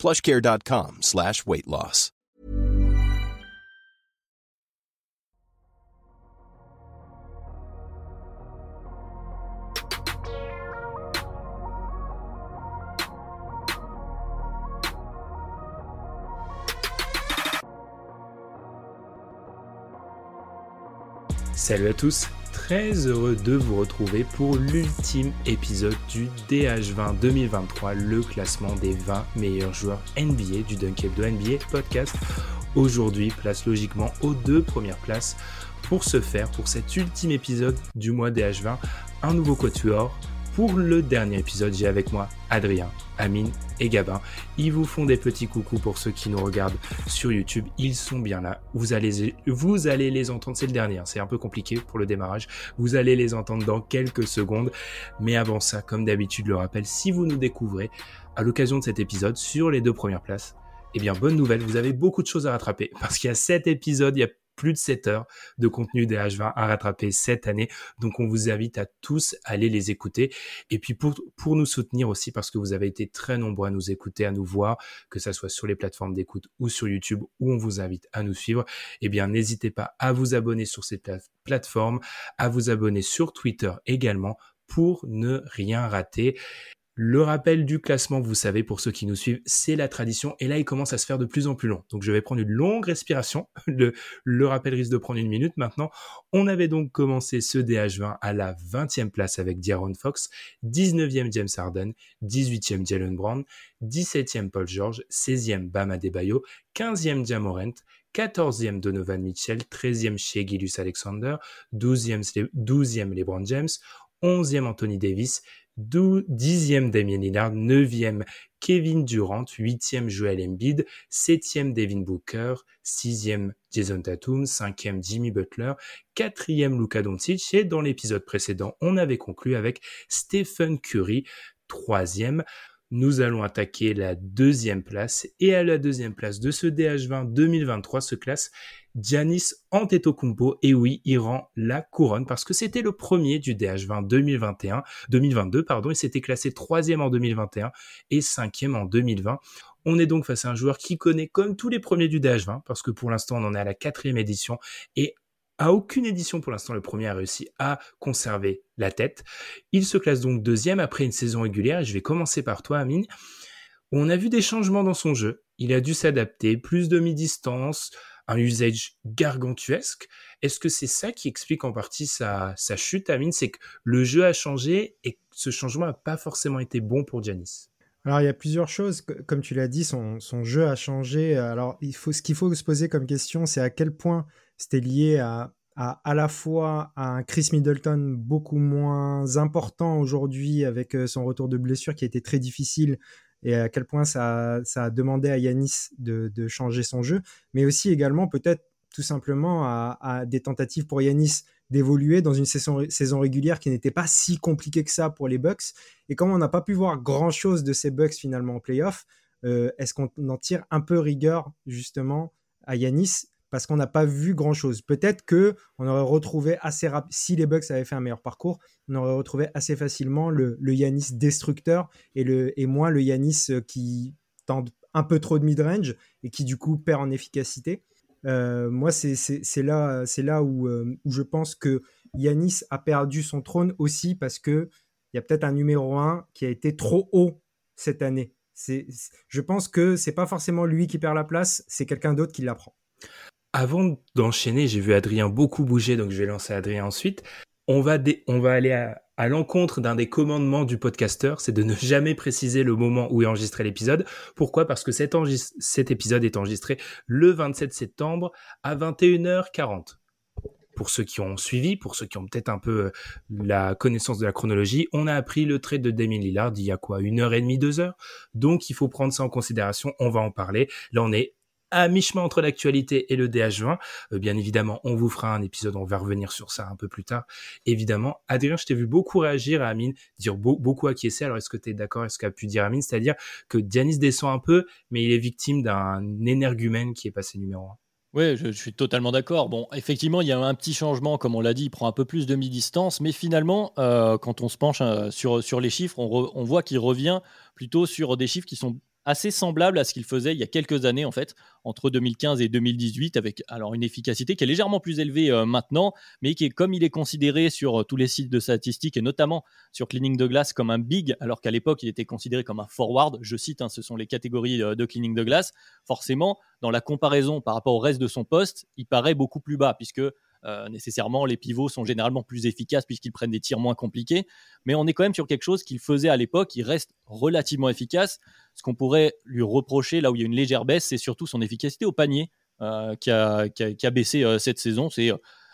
plushcare.com slash weight loss. Salut à tous, très heureux de vous retrouver pour l'ultime épisode du DH20 2023, le classement des 20 meilleurs joueurs NBA du Dunkebdo NBA podcast. Aujourd'hui, place logiquement aux deux premières places. Pour ce faire, pour cet ultime épisode du mois DH20, un nouveau quatuor, pour le dernier épisode, j'ai avec moi Adrien, Amine et Gabin. Ils vous font des petits coucous pour ceux qui nous regardent sur YouTube. Ils sont bien là. Vous allez, vous allez les entendre. C'est le dernier. Hein. C'est un peu compliqué pour le démarrage. Vous allez les entendre dans quelques secondes. Mais avant ça, comme d'habitude, le rappel, si vous nous découvrez à l'occasion de cet épisode sur les deux premières places, eh bien, bonne nouvelle, vous avez beaucoup de choses à rattraper parce qu'il y a sept épisodes, il y a plus de 7 heures de contenu des H20 à rattraper cette année. Donc on vous invite à tous aller les écouter. Et puis pour, pour nous soutenir aussi, parce que vous avez été très nombreux à nous écouter, à nous voir, que ça soit sur les plateformes d'écoute ou sur YouTube, où on vous invite à nous suivre, eh bien n'hésitez pas à vous abonner sur ces plateformes, à vous abonner sur Twitter également pour ne rien rater. Le rappel du classement, vous savez, pour ceux qui nous suivent, c'est la tradition. Et là, il commence à se faire de plus en plus long. Donc, je vais prendre une longue respiration. Le, rappel risque de prendre une minute maintenant. On avait donc commencé ce DH20 à la 20e place avec Diaron Fox, 19e James Harden, 18e Jalen Brown, 17e Paul George, 16e Bam Adebayo, 15e Jamorant, 14e Donovan Mitchell, 13e chez Alexander, 12e, 12e LeBron James, 11e Anthony Davis, 10e Damien Lillard, 9e Kevin Durant, 8e Joel Embiid, 7e Devin Booker, 6e Jason Tatum, 5e Jimmy Butler, 4e Luka Doncic et dans l'épisode précédent, on avait conclu avec Stephen Curry, 3e. Nous allons attaquer la deuxième place et à la deuxième place de ce DH20 2023 se classe Giannis Antetokounmpo. Et oui, il rend la couronne parce que c'était le premier du DH20 2021, 2022, pardon. Il s'était classé troisième en 2021 et cinquième en 2020. On est donc face à un joueur qui connaît comme tous les premiers du DH20 parce que pour l'instant on en est à la quatrième édition et à aucune édition pour l'instant le premier a réussi à conserver la tête. Il se classe donc deuxième après une saison régulière et je vais commencer par toi Amine. On a vu des changements dans son jeu. Il a dû s'adapter, plus de mi-distance, un usage gargantuesque. Est-ce que c'est ça qui explique en partie sa, chute, Amine? C'est que le jeu a changé et ce changement n'a pas forcément été bon pour Janis. Alors, il y a plusieurs choses. Comme tu l'as dit, son, jeu a changé. Alors, il faut, ce qu'il faut se poser comme question, c'est à quel point c'était lié à, à, la fois à un Chris Middleton beaucoup moins important aujourd'hui avec euh, son retour de blessure qui a été très difficile et à quel point ça, a demandé à Yanis de, changer son jeu, mais aussi également peut-être tout simplement à, des tentatives pour Yanis d'évoluer dans une saison, saison régulière qui n'était pas si compliquée que ça pour les Bucks. Et comme on n'a pas pu voir grand-chose de ces Bucks finalement en playoff, euh, est-ce qu'on en tire un peu rigueur justement à Yanis parce qu'on n'a pas vu grand-chose. Peut-être que on aurait retrouvé assez rapidement, si les Bucks avaient fait un meilleur parcours, on aurait retrouvé assez facilement le, Yanis destructeur et, le, et moins le Yanis euh, qui tente un peu trop de mid-range et qui du coup perd en efficacité. Euh, moi, c'est là, là où, euh, où, je pense que Yanis a perdu son trône aussi parce que il y a peut-être un numéro 1 qui a été trop haut cette année. Je pense que c'est pas forcément lui qui perd la place, c'est quelqu'un d'autre qui la prend. Avant d'enchaîner, j'ai vu Adrien beaucoup bouger, donc je vais lancer Adrien ensuite. On va, aller à, l'encontre d'un des commandements du podcasteur, c'est de ne jamais préciser le moment où est enregistré l'épisode. Pourquoi? Parce que cet, cet épisode est enregistré le 27 septembre à 21h40 pour ceux qui ont suivi, pour ceux qui ont peut-être un peu euh, la connaissance de la chronologie, on a appris le trait de Damien Lillard il y a quoi? Une heure et demie, deux heures? Donc il faut prendre ça en considération, on va en parler. Là on est à mi-chemin entre l'actualité et le DH20. Euh, bien évidemment, on vous fera un épisode, on va revenir sur ça un peu plus tard. Évidemment, Adrien, je t'ai vu beaucoup réagir à Amine, dire beaucoup acquiescer. Alors, est-ce que tu es d'accord avec ce qu'a pu dire Amine? C'est-à-dire que Dianis descend un peu, mais il est victime d'un énergumène qui est passé numéro 1. Oui, je, suis totalement d'accord. Bon, effectivement, il y a un petit changement, comme on l'a dit, il prend un peu plus de mi-distance, mais finalement, euh, quand on se penche euh, sur, sur les chiffres, on, on voit qu'il revient plutôt sur des chiffres qui sont assez semblable à ce qu'il faisait il y a quelques années en fait, entre 2015 et 2018, avec alors une efficacité qui est légèrement plus élevée euh, maintenant, mais qui est comme il est considéré sur euh, tous les sites de statistiques et notamment sur Cleaning de Glass comme un big, alors qu'à l'époque il était considéré comme un forward. Je cite, hein, ce sont les catégories euh, de Cleaning de Glass. Forcément, dans la comparaison par rapport au reste de son poste, il paraît beaucoup plus bas puisque euh, nécessairement, les pivots sont généralement plus efficaces puisqu'ils prennent des tirs moins compliqués. Mais on est quand même sur quelque chose qu'il faisait à l'époque, il reste relativement efficace. Ce qu'on pourrait lui reprocher, là où il y a une légère baisse, c'est surtout son efficacité au panier euh, qui, a, baissé euh, cette saison. C'est,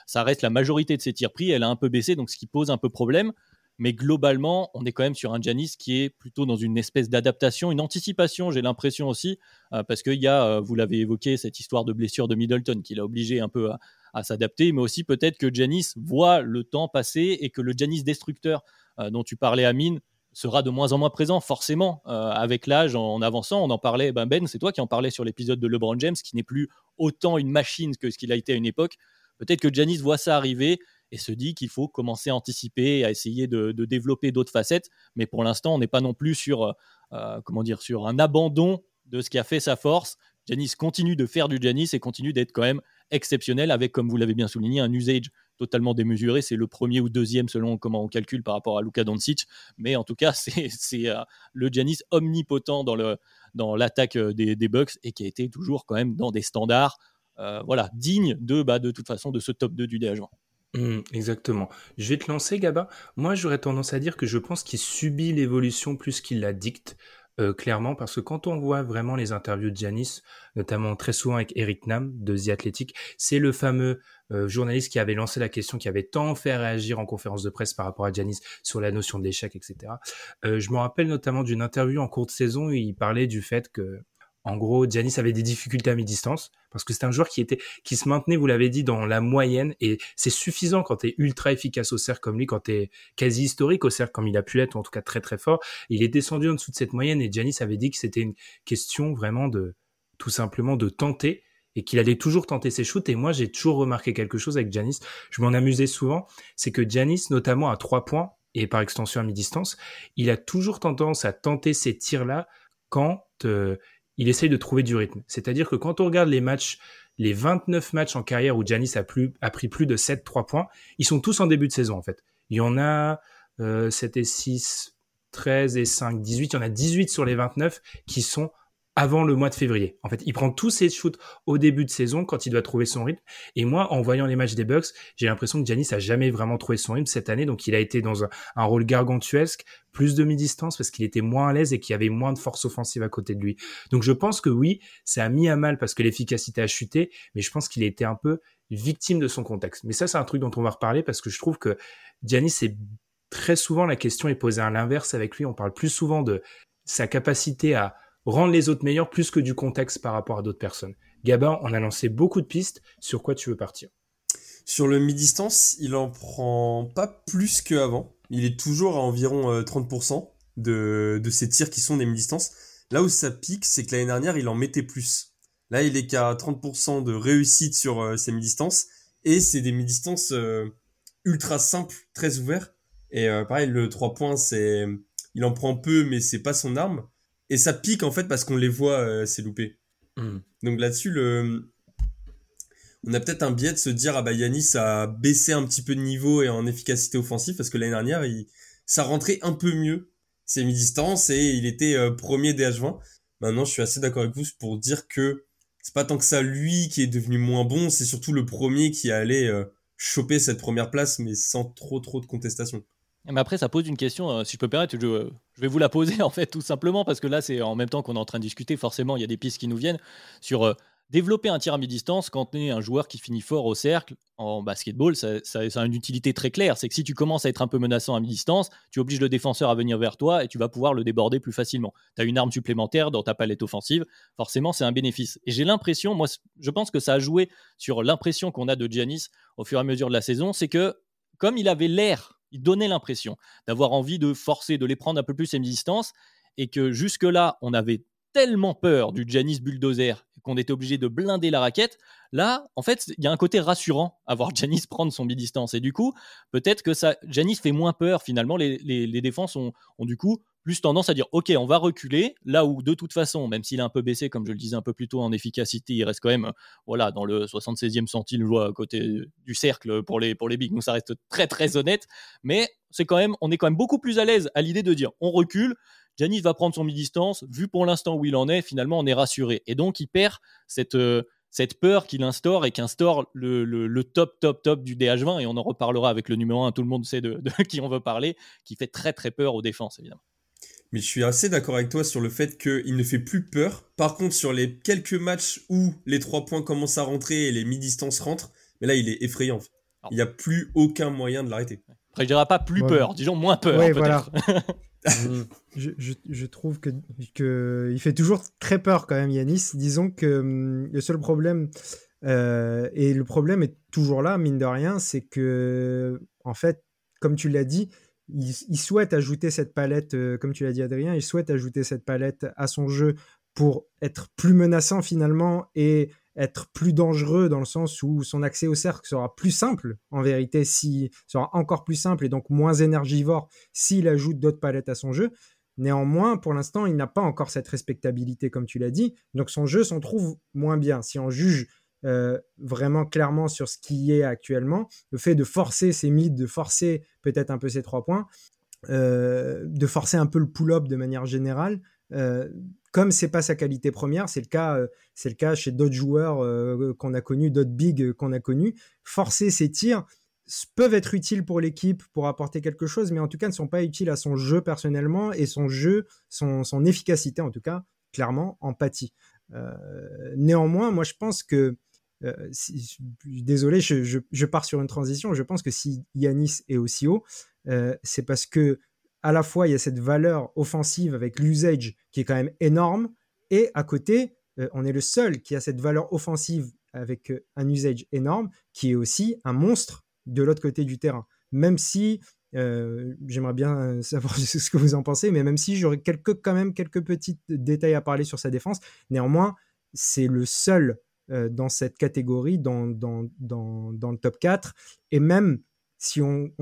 ça reste la majorité de ses tirs pris, elle a un peu baissé, donc ce qui pose un peu problème. Mais globalement, on est quand même sur un Janis qui est plutôt dans une espèce d'adaptation, une anticipation, j'ai l'impression aussi, parce qu'il y a, vous l'avez évoqué, cette histoire de blessure de Middleton qui l'a obligé un peu à, à s'adapter, mais aussi peut-être que Janis voit le temps passer et que le Janis destructeur euh, dont tu parlais, Amine, sera de moins en moins présent, forcément, euh, avec l'âge, en, avançant. On en parlait, ben, ben c'est toi qui en parlais sur l'épisode de LeBron James, qui n'est plus autant une machine que ce qu'il a été à une époque. Peut-être que Janis voit ça arriver et se dit qu'il faut commencer à anticiper, à essayer de, développer d'autres facettes. Mais pour l'instant, on n'est pas non plus sur, euh, comment dire, sur un abandon de ce qui a fait sa force. Janis continue de faire du Janis et continue d'être quand même exceptionnel avec, comme vous l'avez bien souligné, un usage totalement démesuré. C'est le premier ou deuxième selon comment on calcule par rapport à Luka Doncic. Mais en tout cas, c'est euh, le Giannis omnipotent dans dans l'attaque euh, des, des, Bucks et qui a été toujours quand même dans des standards euh, voilà, dignes de, bah, de toute façon de ce top 2 du DH20. Mmh, exactement. Je vais te lancer, Gaba. Moi, j'aurais tendance à dire que je pense qu'il subit l'évolution plus qu'il la dicte. Euh, clairement, parce que quand on voit vraiment les interviews de Janis, notamment très souvent avec Eric Nam de The Athletic, c'est le fameux euh, journaliste qui avait lancé la question, qui avait tant fait réagir en conférence de presse par rapport à Janis sur la notion de l'échec, etc. Euh, je me rappelle notamment d'une interview en cours saison où il parlait du fait que en gros, Giannis avait des difficultés à mi-distance parce que c'est un joueur qui se maintenait, vous l'avez dit, dans la moyenne et c'est suffisant quand tu es ultra efficace au cercle comme lui, quand tu es quasi historique au cercle comme il a pu l'être, ou en tout cas très très fort. Il est descendu en dessous de cette moyenne et Giannis avait dit que c'était une question vraiment de tout simplement de tenter et qu'il allait toujours tenter ses shoots. Et moi, j'ai toujours remarqué quelque chose avec Giannis. Je m'en amusais souvent, c'est que Giannis, notamment à trois points et par extension à mi-distance, il a toujours tendance à tenter ces tirs-là quand euh, il essaye de trouver du rythme. C'est-à-dire que quand on regarde les matchs, les 29 matchs en carrière où Giannis a, a pris plus de 7-3 points, ils sont tous en début de saison en fait. Il y en a euh, 7 et 6, 13 et 5, 18. Il y en a 18 sur les 29 qui sont avant le mois de février. En fait, il prend tous ses shoots au début de saison quand il doit trouver son rythme. Et moi, en voyant les matchs des Bucks, j'ai l'impression que Giannis a jamais vraiment trouvé son rythme cette année. Donc, il a été dans un, rôle gargantuesque, plus de mi-distance parce qu'il était moins à l'aise et qu'il y avait moins de force offensive à côté de lui. Donc, je pense que oui, ça a mis à mal parce que l'efficacité a chuté, mais je pense qu'il a été un peu victime de son contexte. Mais ça, c'est un truc dont on va reparler parce que je trouve que Giannis, c'est très souvent la question est posée à l'inverse avec lui. On parle plus souvent de sa capacité à rendre les autres meilleurs plus que du contexte par rapport à d'autres personnes. Gabin, on a lancé beaucoup de pistes. Sur quoi tu veux partir? Sur le mi-distance, il en prend pas plus qu'avant. Il est toujours à environ 30% euh, de, ses tirs qui sont des mi-distances. Là où ça pique, c'est que l'année dernière, il en mettait plus. Là, il est qu'à 30% de réussite sur euh, ses mi-distances. Et c'est des mi-distances euh, ultra simples, très ouverts. Et pareil, le 3 points, c'est, il en prend peu, mais c'est pas son arme. Et ça pique en fait parce qu'on les voit euh, s'élouper. Hmm. Donc là-dessus, le... on a peut-être un biais de se dire ah bah Yanis a baissé un petit peu de niveau et en efficacité offensive parce que l'année dernière, il... ça rentrait un peu mieux ses mi-distance et il était euh, premier DH20. Maintenant, je suis assez d'accord avec vous pour dire que c'est pas tant que ça lui qui est devenu moins bon, c'est surtout le premier qui allait euh, choper cette première place, mais sans trop trop de contestation. Mais après, ça pose une question, euh, si je peux permettre, je, je, vais vous la poser en fait, tout simplement, parce que là, c'est en même temps qu'on est en train de discuter, forcément, il y a des pistes qui nous viennent sur euh, développer un tir à mi-distance quand tu es un joueur qui finit fort au cercle, en basketball, ça, a une utilité très claire. C'est que si tu commences à être un peu menaçant à mi-distance, tu obliges le défenseur à venir vers toi et tu vas pouvoir le déborder plus facilement. Tu as une arme supplémentaire dans ta palette offensive. Forcément, c'est un bénéfice. Et j'ai l'impression, moi, je pense que ça a joué sur l'impression qu'on a de Giannis au fur et à mesure de la saison. C'est que, comme il avait l'air, il donnait l'impression d'avoir envie de forcer, de les prendre un peu plus à mi-distance et que jusque-là, on avait tellement peur du Janis bulldozer qu'on était obligé de blinder la raquette. Là, en fait, il y a un côté rassurant à voir Janis prendre son mi-distance. Et du coup, peut-être que ça, Janis fait moins peur. Finalement, les, défenses ont, du coup plus tendance à dire OK, on va reculer. Là où, de toute façon, même s'il a un peu baissé, comme je le disais un peu plus tôt en efficacité, il reste quand même voilà, dans le 76e centile à côté du cercle pour les, pour les bigs. Donc ça reste très, très honnête. Mais c'est quand même, on est quand même beaucoup plus à l'aise à l'idée de dire on recule. Janis va prendre son mi-distance. Vu pour l'instant où il en est, finalement, on est rassuré. Et donc, il perd cette, euh, cette peur qu'il instaure et qu'instaure le, le, top, top, top du DH20. Et on en reparlera avec le numéro 1. Tout le monde sait de, qui on veut parler, qui fait très, très peur aux défenses, évidemment. Mais je suis assez d'accord avec toi sur le fait qu'il ne fait plus peur. Par contre, sur les quelques matchs où les trois points commencent à rentrer et les mi-distances rentrent, mais là, il est effrayant. Il n'y a plus aucun moyen de l'arrêter. Après, je dirais pas plus peur, disons moins peur. Ouais, voilà. je, je, je, trouve que, que il fait toujours très peur quand même Yanis. Disons que hum, le seul problème euh, et le problème est toujours là mine de rien, c'est que en fait, comme tu l'as dit, il, souhaite ajouter cette palette, euh, comme tu l'as dit Adrien, il souhaite ajouter cette palette à son jeu pour être plus menaçant finalement et être plus dangereux dans le sens où son accès au cercle sera plus simple, en vérité, si sera encore plus simple et donc moins énergivore s'il ajoute d'autres palettes à son jeu. Néanmoins, pour l'instant, il n'a pas encore cette respectabilité, comme tu l'as dit. Donc son jeu s'en trouve moins bien. Si on juge euh, vraiment clairement sur ce qui est actuellement, le fait de forcer ses mids, de forcer peut-être un peu ses trois points, euh, de forcer un peu le pull-up de manière générale, euh, comme c'est pas sa qualité première, c'est le cas, euh, c'est le cas chez d'autres joueurs qu'on a connus, d'autres bigs qu'on a connus. Forcer ses tirs peuvent être utiles pour l'équipe pour apporter quelque chose, mais en tout cas ne sont pas utiles à son jeu personnellement et son jeu, son, efficacité en tout cas, clairement, empathie. Néanmoins, moi je pense que désolé, je, pars sur une transition. Je pense que si Yanis est aussi haut, c'est parce que à la fois il y a cette valeur offensive avec l'usage qui est quand même énorme, et à côté, euh, on est le seul qui a cette valeur offensive avec euh, un usage énorme, qui est aussi un monstre de l'autre côté du terrain. Même si euh, j'aimerais bien savoir ce que vous en pensez, mais même si j'aurais quand même quelques petits détails à parler sur sa défense, néanmoins, c'est le seul dans cette catégorie, dans, le top 4. Et même si on,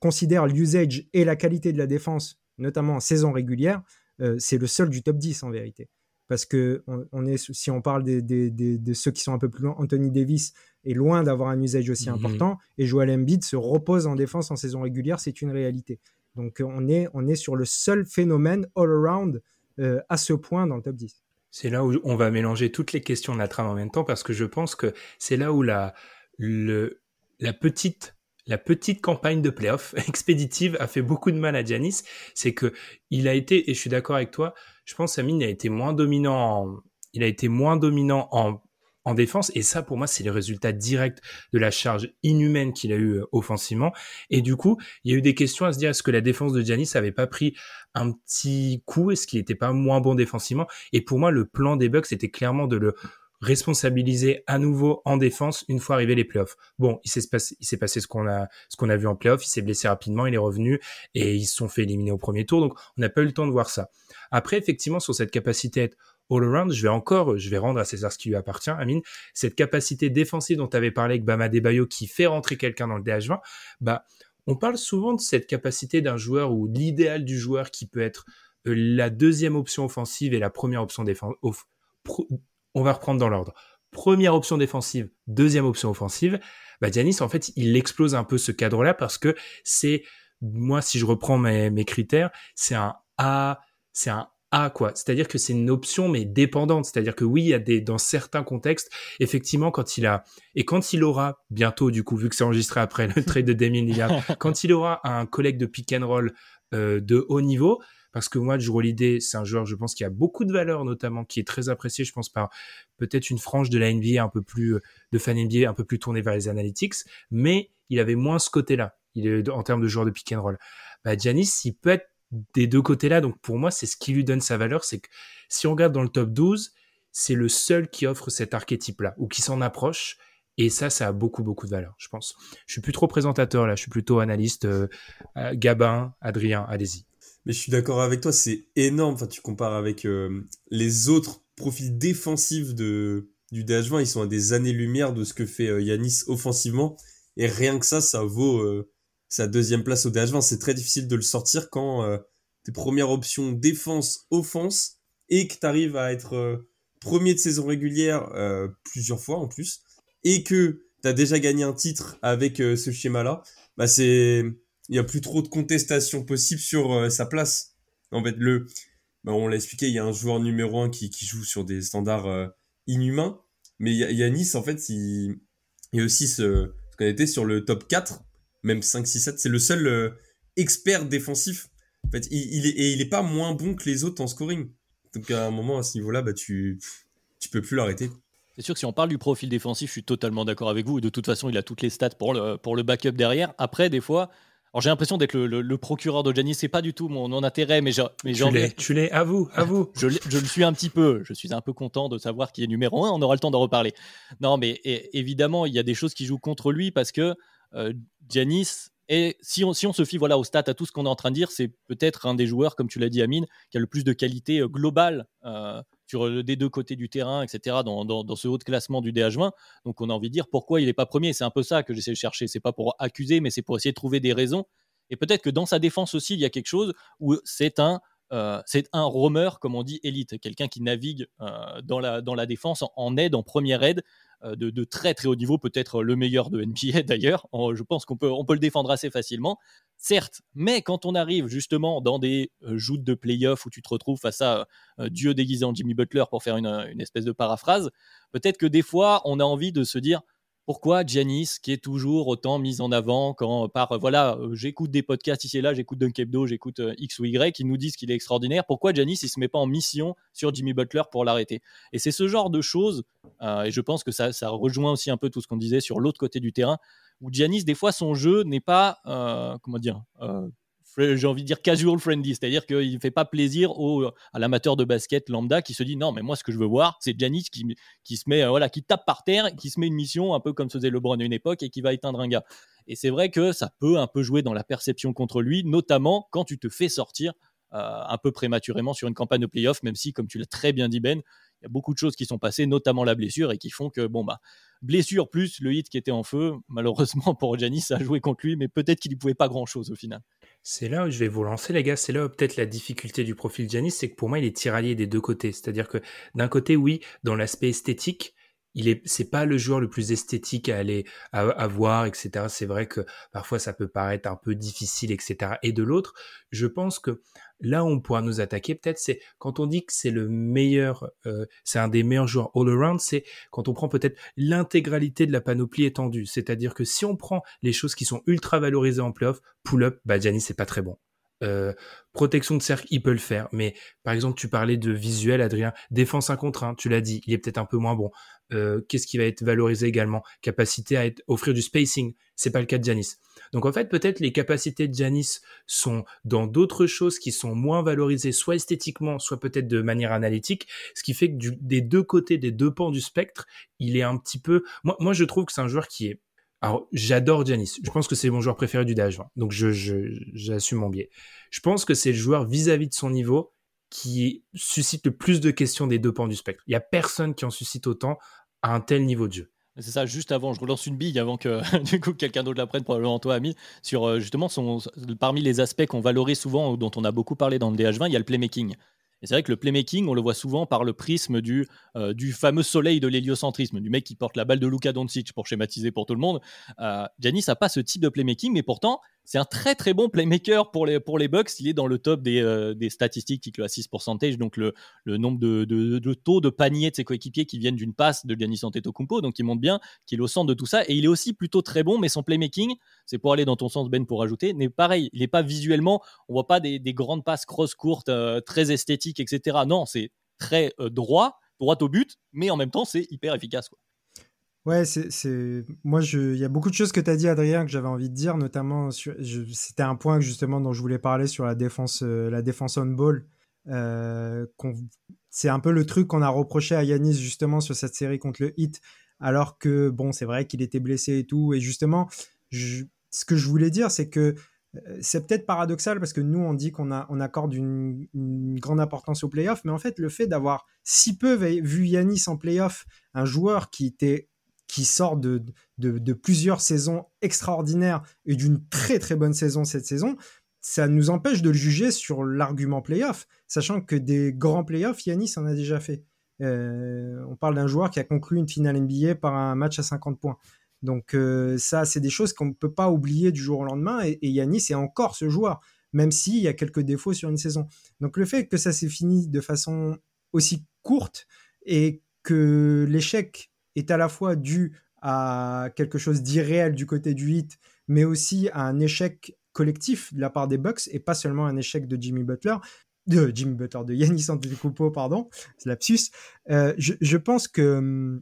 considère l'usage et la qualité de la défense, notamment en saison régulière, euh, c'est le seul du top 10 en vérité. Parce que on, est, si on parle de ceux qui sont un peu plus loin, Anthony Davis est loin d'avoir un usage aussi mhm. important et Joel Embiid se repose en défense en saison régulière, c'est une réalité. Donc on est, on est sur le seul phénomène all-around euh, à ce point dans le top 10. C'est là où on va mélanger toutes les questions de la trame en même temps parce que je pense que c'est là où la, le, la petite la petite campagne de playoff expéditive a fait beaucoup de mal à Giannis. C'est que il a été, et je suis d'accord avec toi, je pense que Amine a été moins dominant, en, il a été moins dominant en, en défense. Et ça, pour moi, c'est le résultat direct de la charge inhumaine qu'il a eu euh, offensivement. Et du coup, il y a eu des questions à se dire est-ce que la défense de Giannis avait pas pris un petit coup? Est-ce qu'il n'était pas moins bon défensivement? Et pour moi, le plan des Bucks, c'était clairement de le responsabilisé à nouveau en défense une fois arrivé les playoffs. Bon, il s'est passé, il s'est passé ce qu'on a, ce qu'on a vu en playoffs. Il s'est blessé rapidement, il est revenu et ils se sont fait éliminer au premier tour. Donc, on n'a pas eu le temps de voir ça. Après, effectivement, sur cette capacité à être all around, je vais encore, je vais rendre à César ce qui lui appartient, Amine. Cette capacité défensive dont tu avais parlé avec Bama Debayo qui fait rentrer quelqu'un dans le DH20, bah, on parle souvent de cette capacité d'un joueur ou l'idéal du joueur qui peut être euh, la deuxième option offensive et la première option défensive on va reprendre dans l'ordre. Première option défensive, deuxième option offensive. Bah, en fait, il explose un peu ce cadre-là parce que c'est, moi, si je reprends mes, critères, c'est un A, c'est un A, quoi. C'est-à-dire que c'est une option, mais dépendante. C'est-à-dire que oui, il y a des, dans certains contextes, effectivement, quand il a, et quand il aura, bientôt, du coup, vu que c'est enregistré après le trade de Damien Lillard, quand il aura un collègue de pick and roll euh, de haut niveau, parce que moi, Drew Holiday, c'est un joueur, je pense, qui a beaucoup de valeur, notamment, qui est très apprécié, je pense, par peut-être une frange de la NBA un peu plus, euh, de fan NBA un peu plus tournée vers les analytics, mais il avait moins ce côté-là, il est en termes de joueur de pick and roll. Bah, il peut être des deux côtés-là, donc pour moi, c'est ce qui lui donne sa valeur, c'est que si on regarde dans le top 12, c'est le seul qui offre cet archétype-là, ou qui s'en approche, et ça, ça a beaucoup, beaucoup de valeur, je pense. Je suis plus trop présentateur là, je suis plutôt analyste. Euh, euh, Gabin, Adrien, allez-y. Mais je suis d'accord avec toi, c'est énorme. Enfin, tu compares avec euh, les autres profils défensifs de, du DH20, ils sont à des années-lumière de ce que fait Yanis offensivement. Et rien que ça, ça vaut sa deuxième place au DH20. C'est très difficile de le sortir quand tes premières options défense, offense, et que tu arrives à être premier de saison régulière plusieurs fois en plus et que tu as déjà gagné un titre avec euh, ce schéma-là, bah c'est il y a plus trop de contestation possible sur euh, sa place. En fait, le bah on l'a expliqué, il y a un joueur numéro un qui, qui joue sur des standards euh, inhumains, mais Yanis en fait, il, il y a aussi ce, ce qu'on était sur le top 4, même 5 6 7, c'est le seul expert défensif. En fait, il, est et il est pas moins bon que les autres en scoring. Donc à un moment à ce niveau-là, bah tu tu peux plus l'arrêter. C'est sûr que si on parle du profil défensif, je suis totalement d'accord avec vous. De toute façon, il a toutes les stats pour le, pour le backup derrière. Après, des fois, alors j'ai l'impression d'être le, procureur de Ce C'est pas du tout mon, intérêt, mais, mais tu l'es, tu l'es. À vous, à vous. je, je, le suis un petit peu. Je suis un peu content de savoir qui est numéro un. On aura le temps d'en reparler. Non, mais évidemment, il y a des choses qui jouent contre lui parce que euh, et si on, si on se fie voilà, aux stats, à tout ce qu'on est en train de dire, c'est peut-être un des joueurs, comme tu l'as dit, Amine, qui a le plus de qualité euh, globale euh, sur des deux côtés du terrain, etc., dans, ce haut classement du DH20. Donc on a envie de dire pourquoi il n'est pas premier. C'est un peu ça que j'essaie de chercher. C'est pas pour accuser, mais c'est pour essayer de trouver des raisons. Et peut-être que dans sa défense aussi, il y a quelque chose où c'est un c'est un roamer, comme on dit, élite, quelqu'un qui navigue dans, la, dans la défense en, aide, en première aide, euh, de, très très haut niveau, peut-être le meilleur de NBA d'ailleurs. Je pense qu'on peut, on peut le défendre assez facilement, certes, mais quand on arrive justement dans des euh, joutes de playoffs où tu te retrouves face à euh, Dieu déguisé en Jimmy Butler pour faire une, une espèce de paraphrase, peut-être que des fois on a envie de se dire pourquoi Giannis, qui est toujours autant mis en avant quand par voilà, euh, j'écoute des podcasts ici et là, j'écoute Dunkebdo, j'écoute euh, X ou Y, qui nous disent qu'il est extraordinaire. Pourquoi Giannis il se met pas en mission sur Jimmy Butler pour l'arrêter? Et c'est ce genre de choses, euh, et je pense que ça, ça rejoint aussi un peu tout ce qu'on disait sur l'autre côté du terrain, où Giannis des fois son jeu n'est pas comment dire j'ai envie de dire casual friendly, c'est-à-dire qu'il ne fait pas plaisir au, à l'amateur de basket lambda qui se dit non, mais moi ce que je veux voir, c'est Giannis qui, qui se met, euh, voilà, qui tape par terre, qui se met une mission un peu comme faisait LeBron à une époque et qui va éteindre un gars. Et c'est vrai que ça peut un peu jouer dans la perception contre lui, notamment quand tu te fais sortir euh, un peu prématurément sur une campagne de playoff, même si, comme tu l'as très bien dit Ben, il y a beaucoup de choses qui sont passées, notamment la blessure, et qui font que, bon, bah, blessure plus le hit qui était en feu, malheureusement pour Giannis, ça a joué contre lui, mais peut-être qu'il ne pouvait pas grand-chose au final. C'est là où je vais vous lancer, les gars. C'est là où peut-être la difficulté du profil Giannis, c'est que pour moi, il est tiraillé des deux côtés. C'est-à-dire que d'un côté, oui, dans l'aspect esthétique, il est c'est pas le joueur le plus esthétique à aller à, voir etc c'est vrai que parfois ça peut paraître un peu difficile etc et de l'autre je pense que là où on pourra nous attaquer peut-être c'est quand on dit que c'est le meilleur euh, c'est un des meilleurs joueurs all around c'est quand on prend peut-être l'intégralité de la panoplie étendue. C'est-à-dire que si on prend les choses qui sont ultra valorisées en playoff pull up bah Giannis c'est pas très bon euh, protection de cercle, il peut le faire. Mais par exemple, tu parlais de visuel, Adrien. Défense 1 contre 1, tu l'as dit, il est peut-être un peu moins bon. Euh, qu'est-ce qui va être valorisé également? Capacité à offrir du spacing. C'est pas le cas de Janis. Donc en fait, peut-être les capacités de Janis sont dans d'autres choses qui sont moins valorisées, soit esthétiquement, soit peut-être de manière analytique, ce qui fait que des deux côtés, des deux pans du spectre, il est un petit peu. Moi, moi je trouve que c'est un joueur qui est alors, j'adore Giannis. Je pense que c'est mon joueur préféré du DH20. Donc, je, j'assume mon biais. Je pense que c'est le joueur vis-à-vis de son niveau qui suscite le plus de questions des deux pans du spectre. Il y a personne qui en suscite autant à un tel niveau de jeu. C'est ça, juste avant, je relance une bille avant que du coup quelqu'un d'autre la prenne, probablement toi, Ami, sur euh, justement parmi les aspects qu'on valorise souvent, dont on a beaucoup parlé dans le DH20, il y a le playmaking. Et c'est vrai que le playmaking, on le voit souvent par le prisme du, euh, du fameux soleil de l'héliocentrisme, du mec qui porte la balle de Luka Doncic pour schématiser pour tout le monde. Euh, Giannis n'a pas ce type de playmaking, mais pourtant, c'est un très très bon playmaker pour les, pour Bucks. Il est dans le top des, euh, des statistiques qui assist percentage, donc le, le nombre de, taux de panier de ses coéquipiers qui viennent d'une passe de Giannis Antetokounmpo, donc il montre bien qu'il est au centre de tout ça. Et il est aussi plutôt très bon, mais son playmaking, c'est pour aller dans ton sens Ben pour ajouter, n'est pareil. Il n'est pas visuellement, on voit pas des, des grandes passes cross courtes, euh, très esthétiques, etc. Non, c'est très euh, droit, droit au but, mais en même temps c'est hyper efficace. Ouais, c'est, moi, il y a beaucoup de choses que tu as dit, Adrien, que j'avais envie de dire, notamment, c'était un point justement dont je voulais parler sur la défense, euh, la défense on ball. Euh, c'est un peu le truc qu'on a reproché à Yanis justement sur cette série contre le Hit, alors que bon, c'est vrai qu'il était blessé et tout. Et justement, ce que je voulais dire, c'est que euh, c'est peut-être paradoxal parce que nous, on dit qu'on on accorde une, une, grande importance au playoff, mais en fait, le fait d'avoir si peu vu Yanis en playoff, un joueur qui était qui sort de, plusieurs saisons extraordinaires et d'une très très bonne saison cette saison, ça nous empêche de le juger sur l'argument playoff, sachant que des grands playoffs, Yanis en a déjà fait. Euh, on parle d'un joueur qui a conclu une finale NBA par un match à 50 points. Donc euh, ça, c'est des choses qu'on ne peut pas oublier du jour au lendemain. Et, et Yanis est encore ce joueur, même s'il y a quelques défauts sur une saison. Donc le fait que ça s'est fini de façon aussi courte et que l'échec est à la fois dû à quelque chose d'irréel du côté du hit, mais aussi à un échec collectif de la part des Bucks et pas seulement un échec de Jimmy Butler, de Jimmy Butler, de Yannis Antetokounmpo, pardon, c'est lapsus. Euh, je, pense que,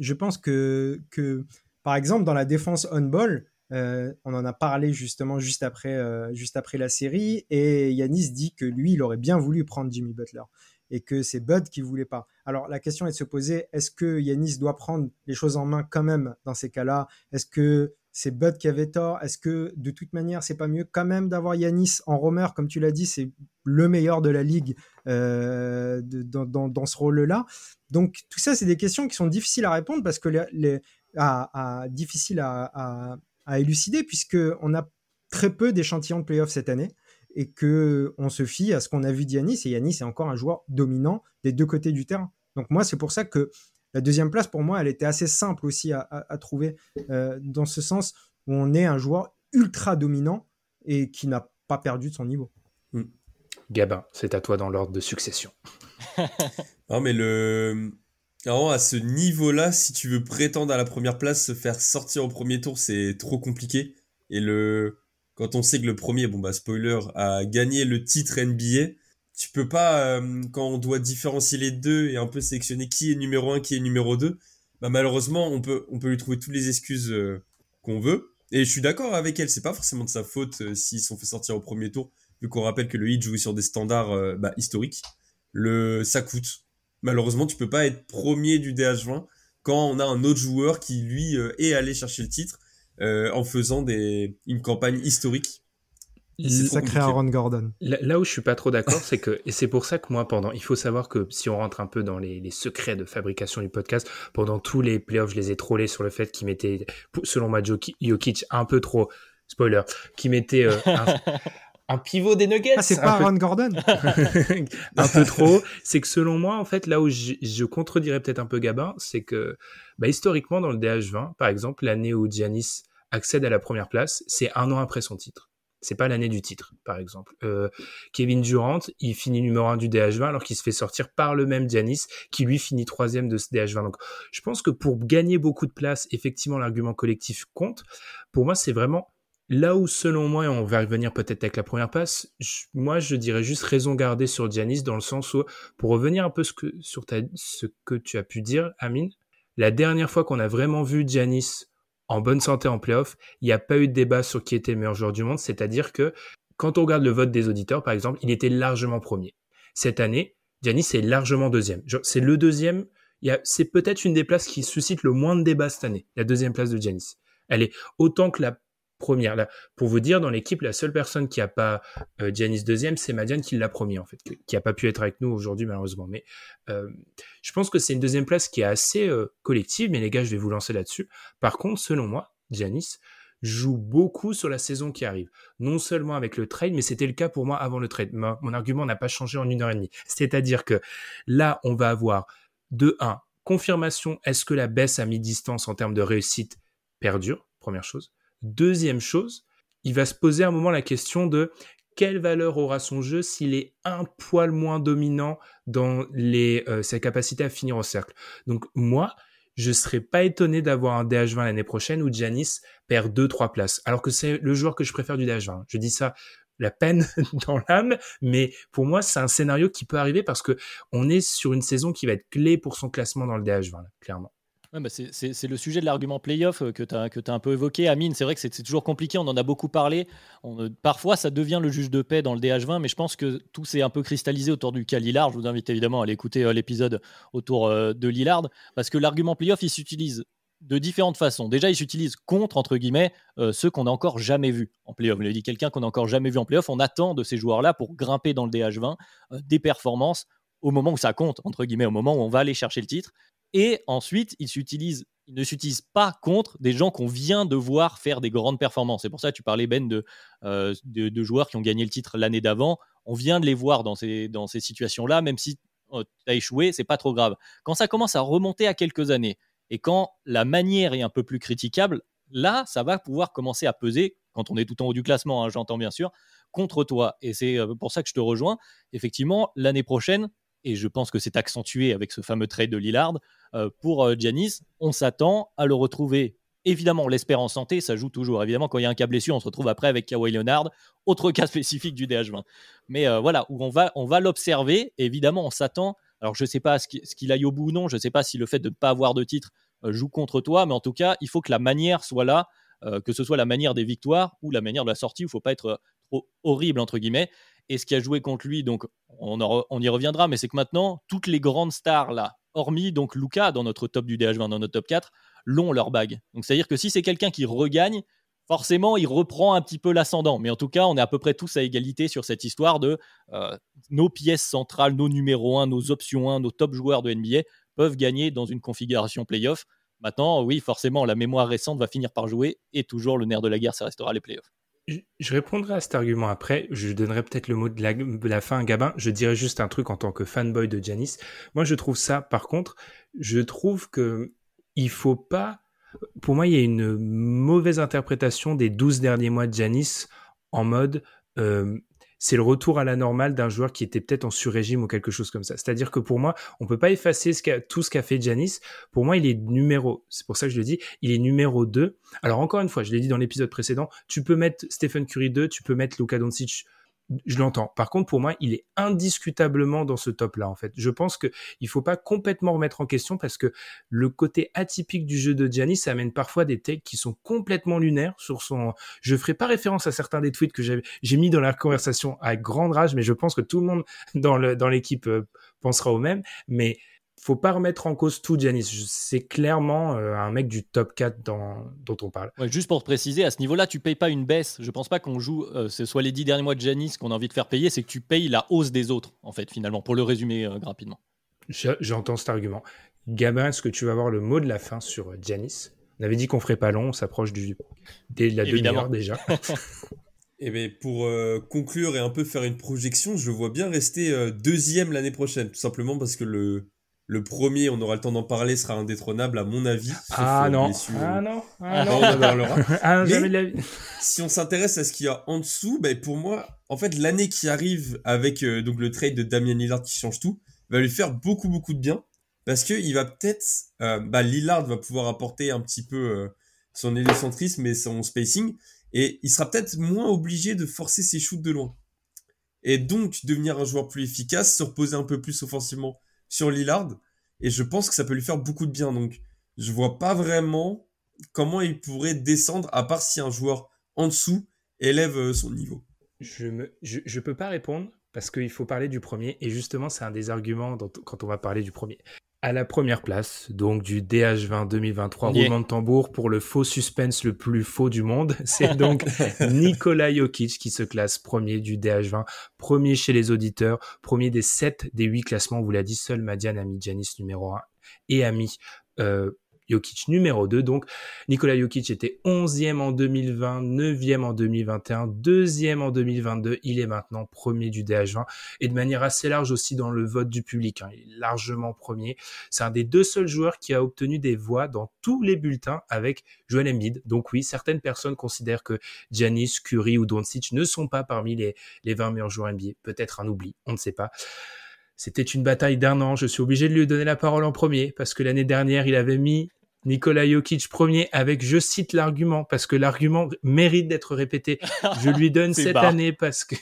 je pense que, que, par exemple, dans la défense on-ball, euh, on en a parlé justement juste après, euh, juste après la série, et Yanis dit que lui, il aurait bien voulu prendre Jimmy Butler et que c'est Bud qui voulait pas. Alors la question est de se poser est-ce que Yanis doit prendre les choses en main quand même dans ces cas-là? Est-ce que c'est Bud qui avait tort? Est-ce que de toute manière c'est pas mieux quand même d'avoir Yanis en roamer comme tu l'as dit c'est le meilleur de la ligue euh, dans, ce rôle-là. Donc tout ça c'est des questions qui sont difficiles à répondre parce que les, à, difficiles à, à élucider puisque on a très peu d'échantillons de playoffs cette année et que on se fie à ce qu'on a vu d'Yanis et Yanis est encore un joueur dominant des deux côtés du terrain. Donc moi c'est pour ça que la deuxième place pour moi elle était assez simple aussi à, trouver euh, dans ce sens où on est un joueur ultra dominant et qui n'a pas perdu de son niveau. Hmm. Gabin, c'est à toi dans l'ordre de succession. non mais le alors à ce niveau-là, si tu veux prétendre à la première place, se faire sortir au premier tour, c'est trop compliqué. Et le quand on sait que le premier, bon bah spoiler, a gagné le titre NBA, tu peux pas, euh, quand on doit différencier les deux et un peu sélectionner qui est numéro 1, qui est numéro 2, bah malheureusement on peut, on peut lui trouver toutes les excuses euh, qu'on veut. Et je suis d'accord avec elle, c'est pas forcément de sa faute euh, s'ils sont fait sortir au premier tour, vu qu'on rappelle que le Heat joue sur des standards bah, historiques. Le, ça coûte. Malheureusement, tu peux pas être premier du DH20 quand on a un autre joueur qui lui est allé chercher le titre euh, en faisant des, une campagne historique. Sacré Aaron Gordon. Là, où je suis pas trop d'accord, c'est que, et c'est pour ça que moi, pendant, il faut savoir que si on rentre un peu dans les, secrets de fabrication du podcast, pendant tous les playoffs, je les ai trollés sur le fait qu'ils mettaient, selon moi, Jokic, un peu trop, spoiler, qui mettait euh, un, pivot des Nuggets. Ah, c'est pas Aaron Gordon Un peu trop. C'est que selon moi, en fait, là où je, je contredirais peut-être un peu Gabin, c'est que bah, historiquement, dans le DH20, par exemple, l'année où Giannis accède à la première place, c'est un an après son titre. C'est pas l'année du titre, par exemple. Euh, Kevin Durant, il finit numéro un du DH20 alors qu'il se fait sortir par le même Giannis qui lui finit troisième de ce DH20. Donc, je pense que pour gagner beaucoup de place, effectivement, l'argument collectif compte. Pour moi, c'est vraiment là où, selon moi, et on va revenir peut-être avec la première passe, moi, je dirais juste raison gardée sur Giannis dans le sens où, pour revenir un peu sur ce que tu as pu dire, Amine, la dernière fois qu'on a vraiment vu Giannis en bonne santé en playoff, il n'y a pas eu de débat sur qui était le meilleur joueur du monde, c'est-à-dire que quand on regarde le vote des auditeurs, par exemple, il était largement premier. Cette année, Giannis est largement deuxième. C'est le deuxième, c'est peut-être une des places qui suscite le moins de débat cette année, la deuxième place de Giannis. Elle est autant que la première. Pour vous dire, dans l'équipe, la seule personne qui a pas euh, Giannis deuxième, c'est Madiane qui l'a promis en fait, qui a pas pu être avec nous aujourd'hui malheureusement. Mais euh, je pense que c'est une deuxième place qui est assez euh, collective. Mais les gars, je vais vous lancer là-dessus. Par contre, selon moi, Giannis joue beaucoup sur la saison qui arrive. Non seulement avec le trade, mais c'était le cas pour moi avant le trade. mon argument n'a pas changé en une heure et demie. C'est-à-dire que là, on va avoir de 1, confirmation, est-ce que la baisse à mi-distance en termes de réussite perdure? Première chose. Deuxième chose, il va se poser à un moment la question de quelle valeur aura son jeu s'il est un poil moins dominant dans les, euh, sa capacité à finir en cercle. Donc moi, je serais pas étonné d'avoir un DH20 l'année prochaine où Giannis perd 2-3 places, alors que c'est le joueur que je préfère du DH20. Je dis ça la peine dans l'âme, mais pour moi, c'est un scénario qui peut arriver parce que on est sur une saison qui va être clé pour son classement dans le DH20, clairement. Bah c'est le sujet de l'argument playoff euh, que tu as, un peu évoqué. Amine, c'est vrai que c'est toujours compliqué, on en a beaucoup parlé. Euh, parfois, ça devient le juge de paix dans le DH20, mais je pense que tout s'est un peu cristallisé autour du cas Lillard. Je vous invite évidemment à aller écouter euh, l'épisode autour de Lillard, parce que l'argument playoff, il s'utilise de différentes façons. Déjà, ils s'utilisent contre, entre guillemets, euh, ceux qu'on n'a encore jamais vus en playoff. Je dit quelqu'un qu'on n'a encore jamais vu en playoff. On attend de ces joueurs-là pour grimper dans le DH20 euh, des performances au moment où ça compte, entre guillemets, au moment où on va aller chercher le titre. Et ensuite, ils ne s'utilisent pas contre des gens qu'on vient de voir faire des grandes performances. C'est pour ça que tu parlais, Ben, de, euh, de, joueurs qui ont gagné le titre l'année d'avant. On vient de les voir dans ces, dans ces situations-là, même si tu as échoué, c'est pas trop grave. Quand ça commence à remonter à quelques années, et quand la manière est un peu plus critiquable, là, ça va pouvoir commencer à peser, quand on est tout en haut du classement, hein, j'entends bien sûr, contre toi. Et c'est euh, pour ça que je te rejoins. Effectivement, l'année prochaine, et je pense que c'est accentué avec ce fameux trade de Lillard, euh, pour euh, Giannis, on s'attend à le retrouver. Évidemment, on l'espère en santé, ça joue toujours. Évidemment, quand il y a un cas blessure, on se retrouve après avec Kawhi Leonard, autre cas spécifique du DH20. Mais voilà, où on va, on va l'observer. Évidemment, on s'attend alors, je ne sais pas ce qu'il aille au bout ou non. Je ne sais pas si le fait de ne pas avoir de titre euh, joue contre toi. Mais en tout cas, il faut que la manière soit là, euh, que ce soit la manière des victoires ou la manière de la sortie. Il ne faut pas être euh, horrible, entre guillemets. Et ce qui a joué contre lui, donc on, y reviendra, mais c'est que maintenant, toutes les grandes stars là, hormis donc Luca dans notre top du DH20, dans notre top 4, l'ont leur bague. Donc c'est-à-dire que si c'est quelqu'un qui regagne, forcément, il reprend un petit peu l'ascendant. Mais en tout cas, on est à peu près tous à égalité sur cette histoire de euh, nos pièces centrales, nos numéros 1, nos options 1, nos top joueurs de NBA peuvent gagner dans une configuration playoff. Maintenant, oui, forcément, la mémoire récente va finir par jouer et toujours le nerf de la guerre, ça restera les playoffs. Je répondrai à cet argument après. Je donnerai peut-être le mot de la, fin à Gabin. Je dirais juste un truc en tant que fanboy de Janis. Moi, je trouve ça, par contre, je trouve que il faut pas pour moi, il y a une mauvaise interprétation des 12 derniers mois de Janis en mode euh, c'est le retour à la normale d'un joueur qui était peut-être en sur-régime ou quelque chose comme ça. C'est-à-dire que pour moi, on peut pas effacer tout ce qu'a fait Janis. Pour moi, il est numéro, c'est pour ça que je le dis, il est numéro 2. Alors encore une fois, je l'ai dit dans l'épisode précédent, tu peux mettre Stephen Curry 2, tu peux mettre Luka Doncic je l'entends. Par contre, pour moi, il est indiscutablement dans ce top-là, en fait. Je pense qu'il ne faut pas complètement remettre en question parce que le côté atypique du jeu de Giannis, ça amène parfois des takes qui sont complètement lunaires sur son... Je ferai pas référence à certains des tweets que j'ai mis dans la conversation avec grande rage, mais je pense que tout le monde dans l'équipe euh, pensera au même. Mais faut pas remettre en cause tout Giannis. C'est clairement euh, un mec du top 4 dont on parle. juste pour préciser, à ce niveau-là, tu payes pas une baisse. Je pense pas qu'on joue, euh, ce soit les 10 derniers mois de Giannis qu'on a envie de faire payer, c'est que tu payes la hausse des autres, en fait, finalement, pour le résumer euh, rapidement. J'entends cet argument. Gabin, est-ce que tu vas avoir le mot de la fin sur Giannis? On avait dit qu'on ferait pas long, on s'approche du, de la demi-heure déjà. Et eh bien pour conclure et un peu faire une projection, je vois bien rester deuxième l'année prochaine, tout simplement parce que le, le premier, on aura le temps d'en parler, sera indétrônable à mon avis. Ah, ah non. ah non. Ah non. ah jamais de la vie. si on s'intéresse à ce qu'il y a en dessous, ben pour moi, en fait, l'année qui arrive avec euh, donc le trade de Damien Lillard qui change tout, va lui faire beaucoup beaucoup de bien parce que il va peut-être, euh, bah, Lillard va pouvoir apporter un petit peu euh, son hélocentrisme et son spacing et il sera peut-être moins obligé de forcer ses shoots de loin et donc devenir un joueur plus efficace, se reposer un peu plus offensivement sur Lillard. Et je pense que ça peut lui faire beaucoup de bien. Donc, je vois pas vraiment comment il pourrait descendre, à part si un joueur en dessous élève euh, son niveau. Je ne je, peux pas répondre parce qu'il faut parler du premier. Et justement, c'est un des arguments quand on va parler du premier à la première place, donc du DH20 2023, roulement de tambour pour le faux suspense le plus faux du monde. C'est donc Nikola Jokic qui se classe premier du DH20, premier chez les auditeurs, premier des 7 des 8 classements. On vous l'a dit, seul Madiane a mis Janis numéro 1 et a mis euh, Jokic numéro 2. Donc Nikola Jokic était 11e en 2020, 9e en 2021, 2e en 2022. Il est maintenant premier du DH20 et de manière assez large aussi dans le vote du public. Hein. Il est largement premier. C'est un des deux seuls joueurs qui a obtenu des voix dans tous les bulletins avec Joel Embiid. Donc oui, certaines personnes considèrent que Giannis, Curry ou Doncic ne sont pas parmi les, les 20 meilleurs joueurs NBA. Peut-être un oubli, on ne sait pas. C'était une bataille d'un an. Je suis obligé de lui donner la parole en premier parce que l'année dernière, il avait mis Nikola Jokic premier avec, je cite l'argument, parce que l'argument mérite d'être répété. Je lui donne cette année parce que,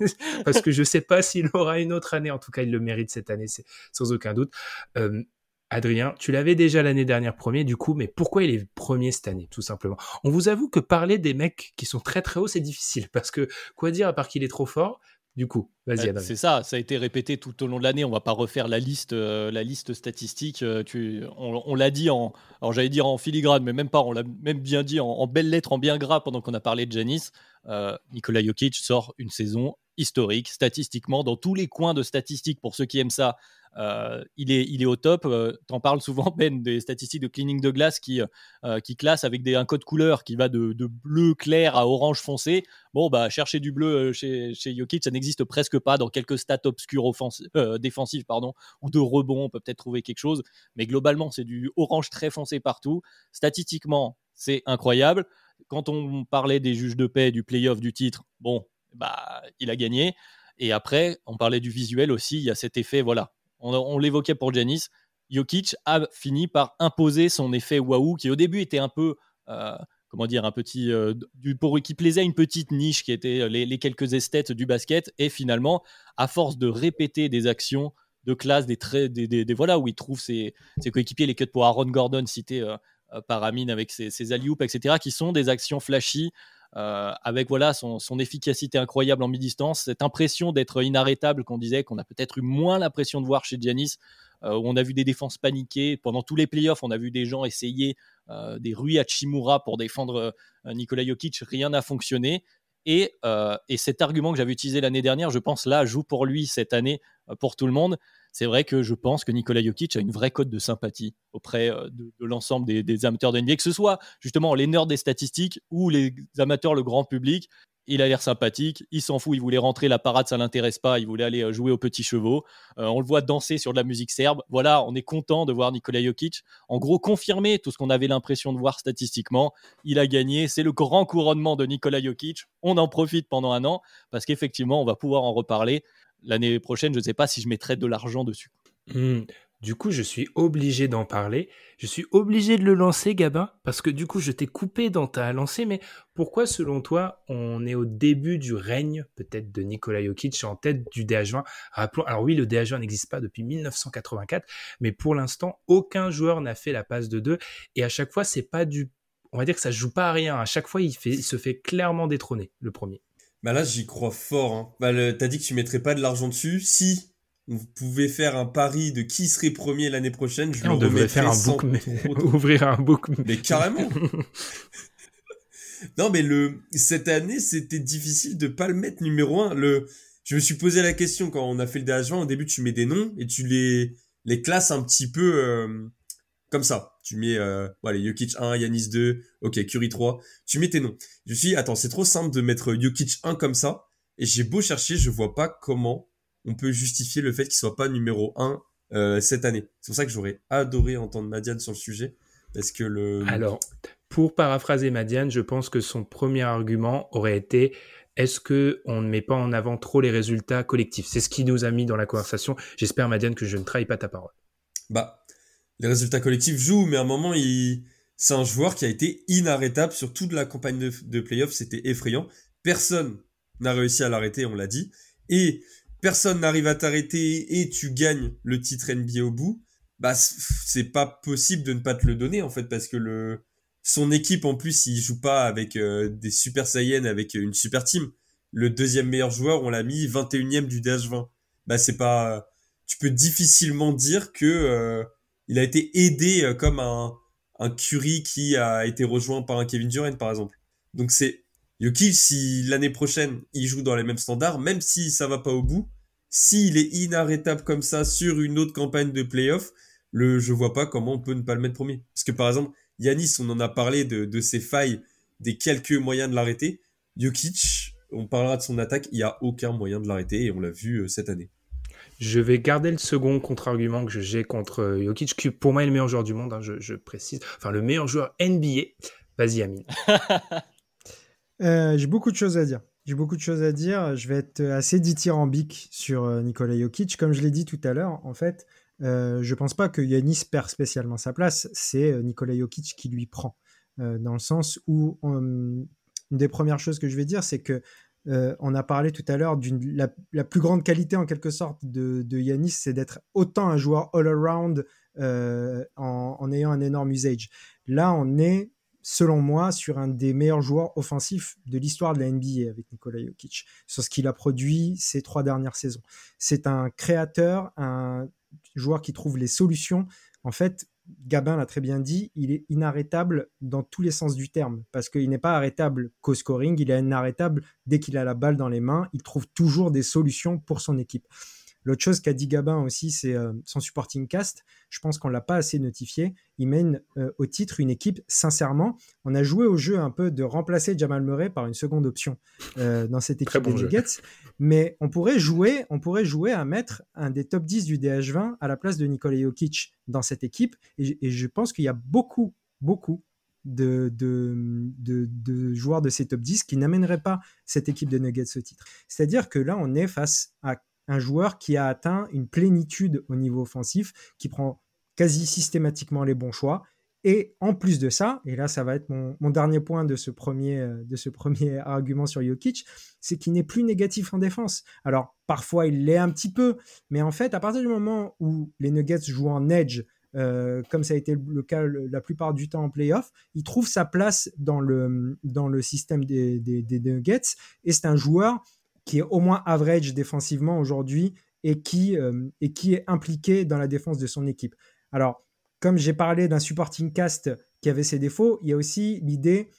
parce que je sais pas s'il aura une autre année. En tout cas, il le mérite cette année, c'est sans aucun doute. Euh, Adrien, tu l'avais déjà l'année dernière premier, du coup, mais pourquoi il est premier cette année, tout simplement? On vous avoue que parler des mecs qui sont très très hauts, c'est difficile, parce que quoi dire à part qu'il est trop fort? Du coup, vas-y. Euh, c'est ça, ça a été répété tout au long de l'année. On va pas refaire la liste, euh, la liste statistique. Euh, tu, on, l'a dit en, alors j'allais dire en filigrane, mais même pas. On l'a même bien dit en, belles lettres, en bien gras pendant qu'on a parlé de Janis. Nicolas Jokic sort une saison historique statistiquement dans tous les coins de statistiques. Pour ceux qui aiment ça, euh, il, est, il est au top. Euh, tu en parles souvent, Ben, des statistiques de cleaning de glace qui, euh, qui classent avec des, un code couleur qui va de, bleu clair à orange foncé. Bon, bah, chercher du bleu chez, chez Jokic, ça n'existe presque pas dans quelques stats obscurs défensifs pardon, ou de rebond. On peut peut-être trouver quelque chose. Mais globalement, c'est du orange très foncé partout. Statistiquement, c'est incroyable. Quand on parlait des juges de paix, du playoff, du titre, bon, bah, il a gagné. Et après, on parlait du visuel aussi. Il y a cet effet, voilà, on, l'évoquait pour Janis, Jokic a fini par imposer son effet waouh, qui au début était un peu, euh, comment dire, un petit, euh, du, pour qui plaisait une petite niche qui était les, quelques esthètes du basket, et finalement, à force de répéter des actions de classe, des traits, des, voilà où il trouve ses, coéquipiers, les cuts pour Aaron Gordon cité euh, par Amine avec ses, ses etc., qui sont des actions flashy euh, avec voilà son, efficacité incroyable en mi-distance, cette impression d'être inarrêtable qu'on disait qu'on a peut-être eu moins l'impression de voir chez Giannis, euh, où on a vu des défenses paniquées pendant tous les playoffs, on a vu des gens essayer euh, des rues à Chimura pour défendre Nikola Jokic, rien n'a fonctionné. Et, et, cet argument que j'avais utilisé l'année dernière, je pense là joue pour lui cette année pour tout le monde c'est vrai que je pense que Nikola Jokic a une vraie cote de sympathie auprès euh, de, l'ensemble des, amateurs de NBA, que ce soit justement les nerds des statistiques ou les amateurs, le grand public. Il a l'air sympathique, il s'en fout, il voulait rentrer, la parade ça l'intéresse pas, il voulait aller euh, jouer aux petits chevaux. Euh, on le voit danser sur de la musique serbe. Voilà, on est content de voir Nikola Jokic. En gros, confirmer tout ce qu'on avait l'impression de voir statistiquement. Il a gagné, c'est le grand couronnement de Nikola Jokic. On en profite pendant un an parce qu'effectivement, on va pouvoir en reparler l'année prochaine, je ne sais pas si je mettrai de l'argent dessus. Hmm. Du coup, je suis obligé d'en parler. Je suis obligé de le lancer, Gabin, parce que du coup, je t'ai coupé dans ta lancée. Mais pourquoi, selon toi, on est au début du règne, peut-être, de Nikola Jokic en tête du DH20 Rappelons, alors oui, le DH20 n'existe pas depuis 1984, mais pour l'instant, aucun joueur n'a fait la passe de deux. Et à chaque fois, c'est pas du, on va dire que ça joue pas à rien. À chaque fois, il, se fait clairement détrôner, le premier. Bah là, j'y crois fort. Hein. Bah, t'as dit que tu mettrais pas de l'argent dessus. Si vous pouvez faire un pari de qui serait premier l'année prochaine, je on devrait faire un book, ouvrir un book. Mais carrément. non, mais le cette année, c'était difficile de pas le mettre numéro un. Le, je me suis posé la question quand on a fait le dh Au début, tu mets des noms et tu les les classes un petit peu. Euh, comme ça. Tu mets, euh, voilà, Jokic 1, Yanis 2, ok, Curry 3. Tu mets tes noms. Je me suis dit, attends, c'est trop simple de mettre Jokic 1 comme ça. Et j'ai beau chercher, je vois pas comment on peut justifier le fait qu'il soit pas numéro 1 euh, cette année. C'est pour ça que j'aurais adoré entendre Madiane sur le sujet. Parce que le... Alors, pour paraphraser Madiane, je pense que son premier argument aurait été est-ce que on ne met pas en avant trop les résultats collectifs? C'est ce qui nous a mis dans la conversation. J'espère, Madiane, que je ne trahis pas ta parole. Bah, les résultats collectifs jouent, mais à un moment, il... c'est un joueur qui a été inarrêtable sur toute la campagne de, de playoffs. C'était effrayant. Personne n'a réussi à l'arrêter, on l'a dit. Et personne n'arrive à t'arrêter et tu gagnes le titre NBA au bout. Bah, c'est pas possible de ne pas te le donner, en fait, parce que le, son équipe, en plus, il joue pas avec euh, des super Saiyans, avec une super team. Le deuxième meilleur joueur, on l'a mis 21ème du DH20. Bah, c'est pas, tu peux difficilement dire que, euh, il a été aidé euh, comme un, un Curry qui a été rejoint par un Kevin Durant, par exemple. Donc c'est Yoki, si l'année prochaine il joue dans les mêmes standards, même si ça va pas au bout, s'il est inarrêtable comme ça sur une autre campagne de playoff, le, je vois pas comment on peut ne pas le mettre premier. Parce que par exemple, Yanis, on en a parlé de, de ses failles, des quelques moyens de l'arrêter. Jokic, on parlera de son attaque, il n'y a aucun moyen de l'arrêter et on l'a vu euh, cette année. Je vais garder le second contre-argument que j'ai contre euh, Jokic, qui pour moi est le meilleur joueur du monde, hein, je, précise. Enfin, le meilleur joueur NBA. Vas-y, Amine. Euh, j'ai beaucoup de choses à dire. J'ai beaucoup de choses à dire. Je vais être assez dithyrambique sur Nikola Jokic. Comme je l'ai dit tout à l'heure, en fait, je ne pense pas que Yanis perd spécialement sa place. C'est Nikola Jokic qui lui prend. dans le sens où une des premières choses que je vais dire, c'est que euh, on a parlé tout à l'heure d'une la, plus grande qualité en quelque sorte de, Yanis, c'est d'être autant un joueur all-around euh, en, ayant un énorme usage. Là, on est, selon moi, sur un des meilleurs joueurs offensifs de l'histoire de la NBA avec Nikola Jokic, sur ce qu'il a produit ces trois dernières saisons. C'est un créateur, un joueur qui trouve les solutions. En fait, Gabin l'a très bien dit, il est inarrêtable dans tous les sens du terme, parce qu'il n'est pas arrêtable qu'au scoring, il est inarrêtable dès qu'il a la balle dans les mains, il trouve toujours des solutions pour son équipe. L'autre chose qu'a dit Gabin aussi, c'est euh, son supporting cast. Je pense qu'on l'a pas assez notifié. Il mène euh, au titre une équipe, sincèrement. On a joué au jeu un peu de remplacer Jamal Murray par une seconde option euh, dans cette équipe des Nuggets. Mais on pourrait, jouer, on pourrait jouer à mettre un des top 10 du DH20 à la place de Nikola Jokic dans cette équipe. Et, je pense qu'il y a beaucoup, beaucoup de, de, joueurs de ces top 10 qui n'amèneraient pas cette équipe de Nuggets au titre. C'est-à-dire que là, on est face à un joueur qui a atteint une plénitude au niveau offensif, qui prend quasi systématiquement les bons choix. Et en plus de ça, et là ça va être mon, dernier point de ce, premier, euh, de ce premier argument sur Jokic, c'est qu'il n'est plus négatif en défense. Alors parfois il l'est un petit peu, mais en fait à partir du moment où les Nuggets jouent en edge, euh, comme ça a été le cas la plupart du temps en playoff, il trouve sa place dans le, dans le système des, des Nuggets et c'est un joueur qui est au moins average défensivement aujourd'hui et qui, euh, et qui est impliqué dans la défense de son équipe. Alors, comme j'ai parlé d'un supporting cast qui avait ses défauts, il y a aussi l'idée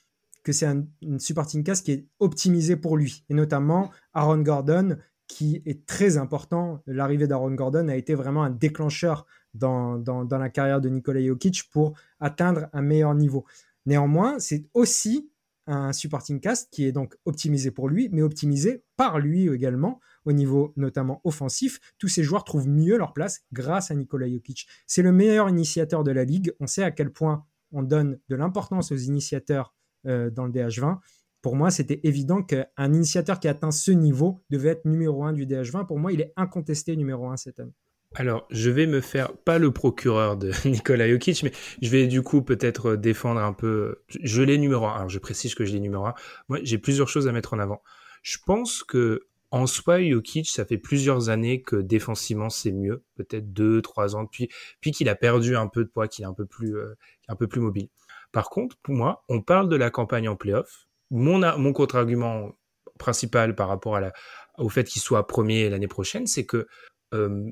que c'est un, supporting cast qui est optimisé pour lui, et notamment Aaron Gordon, qui est très important. L'arrivée d'Aaron Gordon a été vraiment un déclencheur dans, dans, dans la carrière de Nikola Jokic pour atteindre un meilleur niveau. Néanmoins, c'est aussi un supporting cast qui est donc optimisé pour lui, mais optimisé par lui également au niveau notamment offensif. Tous ces joueurs trouvent mieux leur place grâce à Nikola Jokic. C'est le meilleur initiateur de la ligue. On sait à quel point on donne de l'importance aux initiateurs euh, dans le DH20. Pour moi, c'était évident qu'un initiateur qui atteint ce niveau devait être numéro 1 du DH20. Pour moi, il est incontesté numéro 1 cette année. Alors, je vais me faire pas le procureur de Nikola Jokic, mais je vais du coup peut-être défendre un peu. Je l'ai numéro 1. Alors, je précise que je l'ai numéro 1. Moi, j'ai plusieurs choses à mettre en avant. Je pense que en soi, Jokic, ça fait plusieurs années que défensivement c'est mieux, peut-être deux, trois ans depuis, puis qu'il a perdu un peu de poids, qu'il est un peu plus, euh, un peu plus mobile. Par contre, pour moi, on parle de la campagne en playoff. Mon, mon contre-argument principal par rapport à la, au fait qu'il soit premier l'année prochaine, c'est que euh,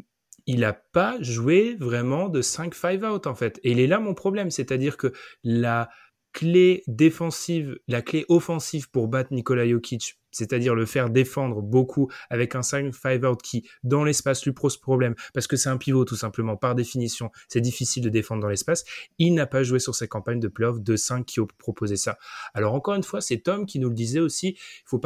il n'a pas joué vraiment de 5-5 out en fait. Et il est là mon problème, c'est-à-dire que la clé défensive, la clé offensive pour battre Nikola Jokic, c'est-à-dire le faire défendre beaucoup avec un 5-5 out qui, dans l'espace, lui pose problème, parce que c'est un pivot tout simplement, par définition, c'est difficile de défendre dans l'espace, il n'a pas joué sur ses campagnes de playoff de 5 qui ont proposé ça. Alors encore une fois, c'est Tom qui nous le disait aussi, il faut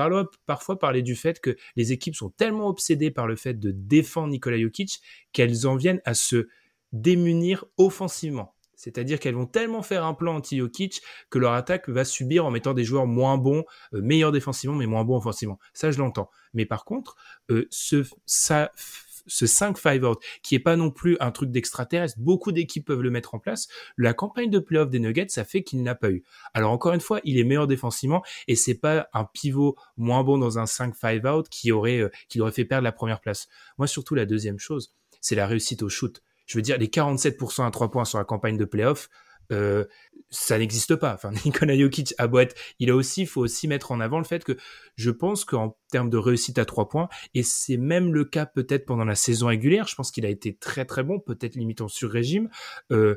parfois parler du fait que les équipes sont tellement obsédées par le fait de défendre Nikola Jokic qu'elles en viennent à se démunir offensivement. C'est-à-dire qu'elles vont tellement faire un plan anti-Jokic que leur attaque va subir en mettant des joueurs moins bons, euh, meilleurs défensivement, mais moins bons offensivement. Ça, je l'entends. Mais par contre, euh, ce, ce 5-5 out, qui est pas non plus un truc d'extraterrestre, beaucoup d'équipes peuvent le mettre en place. La campagne de playoff des Nuggets, ça fait qu'il n'a pas eu. Alors encore une fois, il est meilleur défensivement et c'est pas un pivot moins bon dans un 5-5 out qui aurait, euh, fait perdre la première place. Moi, surtout la deuxième chose, c'est la réussite au shoot je veux dire, les 47% à 3 points sur la campagne de playoff, euh, ça n'existe pas. Enfin, Nikola Jokic à boîte, il a aussi, il faut aussi mettre en avant le fait que je pense qu'en termes de réussite à 3 points, et c'est même le cas peut-être pendant la saison régulière, je pense qu'il a été très très bon, peut-être limite en sur-régime. Euh,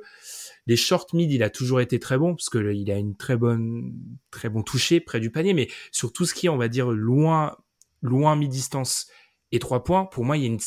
les short mid, il a toujours été très bon parce que il a une très bonne, très bon toucher près du panier, mais sur tout ce qui est, on va dire, loin, loin mi-distance et 3 points, pour moi, il y a une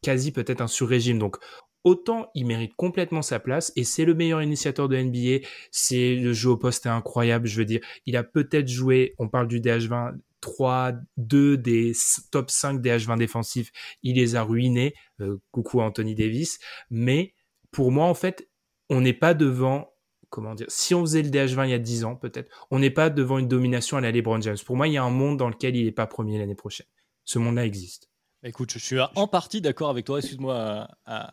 quasi peut-être un sur-régime. Donc, autant il mérite complètement sa place et c'est le meilleur initiateur de NBA. C'est le jeu au poste est incroyable. Je veux dire, il a peut-être joué, on parle du DH20, 3, 2 des top 5 DH20 défensifs. Il les a ruinés. Euh, coucou Anthony Davis. Mais pour moi, en fait, on n'est pas devant comment dire, si on faisait le DH20 il y a 10 ans, peut-être, on n'est pas devant une domination à la LeBron James. Pour moi, il y a un monde dans lequel il n'est pas premier l'année prochaine. Ce monde-là existe. Écoute, je suis en partie d'accord avec toi. Excuse-moi,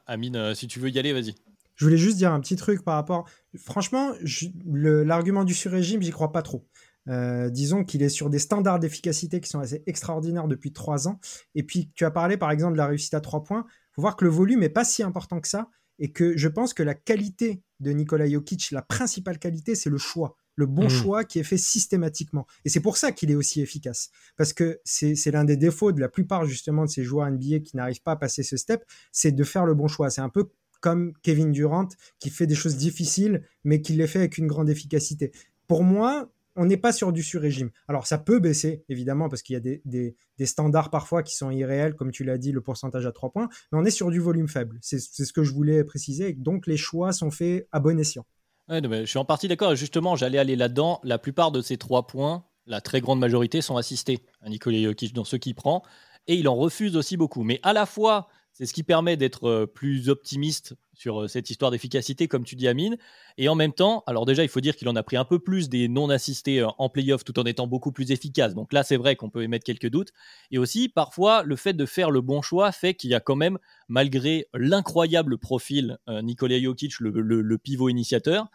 Amine, euh, si tu veux y aller, vas-y. Je voulais juste dire un petit truc par rapport. Franchement, l'argument du sur-régime, j'y crois pas trop. Euh, disons qu'il est sur des standards d'efficacité qui sont assez extraordinaires depuis trois ans. Et puis, tu as parlé par exemple de la réussite à trois points. Il faut voir que le volume n'est pas si important que ça. Et que je pense que la qualité de Nikola Jokic, la principale qualité, c'est le choix. Le bon mmh. choix qui est fait systématiquement. Et c'est pour ça qu'il est aussi efficace. Parce que c'est l'un des défauts de la plupart justement de ces joueurs NBA qui n'arrivent pas à passer ce step, c'est de faire le bon choix. C'est un peu comme Kevin Durant qui fait des choses difficiles, mais qui les fait avec une grande efficacité. Pour moi, on n'est pas sur du sur-régime. Alors ça peut baisser, évidemment, parce qu'il y a des, standards parfois qui sont irréels, comme tu l'as dit, le pourcentage à 3 points, mais on est sur du volume faible. C'est ce que je voulais préciser. Donc les choix sont faits à bon escient. Je suis en partie d'accord. Justement, j'allais aller là-dedans. La plupart de ces 3 points, la très grande majorité, sont assistés à Nicolas Jokic dans ce qu'il prend. Et il en refuse aussi beaucoup. Mais à la fois, c'est ce qui permet d'être euh, plus optimiste sur euh, cette histoire d'efficacité, comme tu dis, Amine. Et en même temps, alors déjà, il faut dire qu'il en a pris un peu plus des non-assistés euh, en playoff tout en étant beaucoup plus efficace. Donc là, c'est vrai qu'on peut émettre quelques doutes. Et aussi, parfois, le fait de faire le bon choix fait qu'il y a quand même, malgré l'incroyable profil Nikola Jokic, le, pivot initiateur,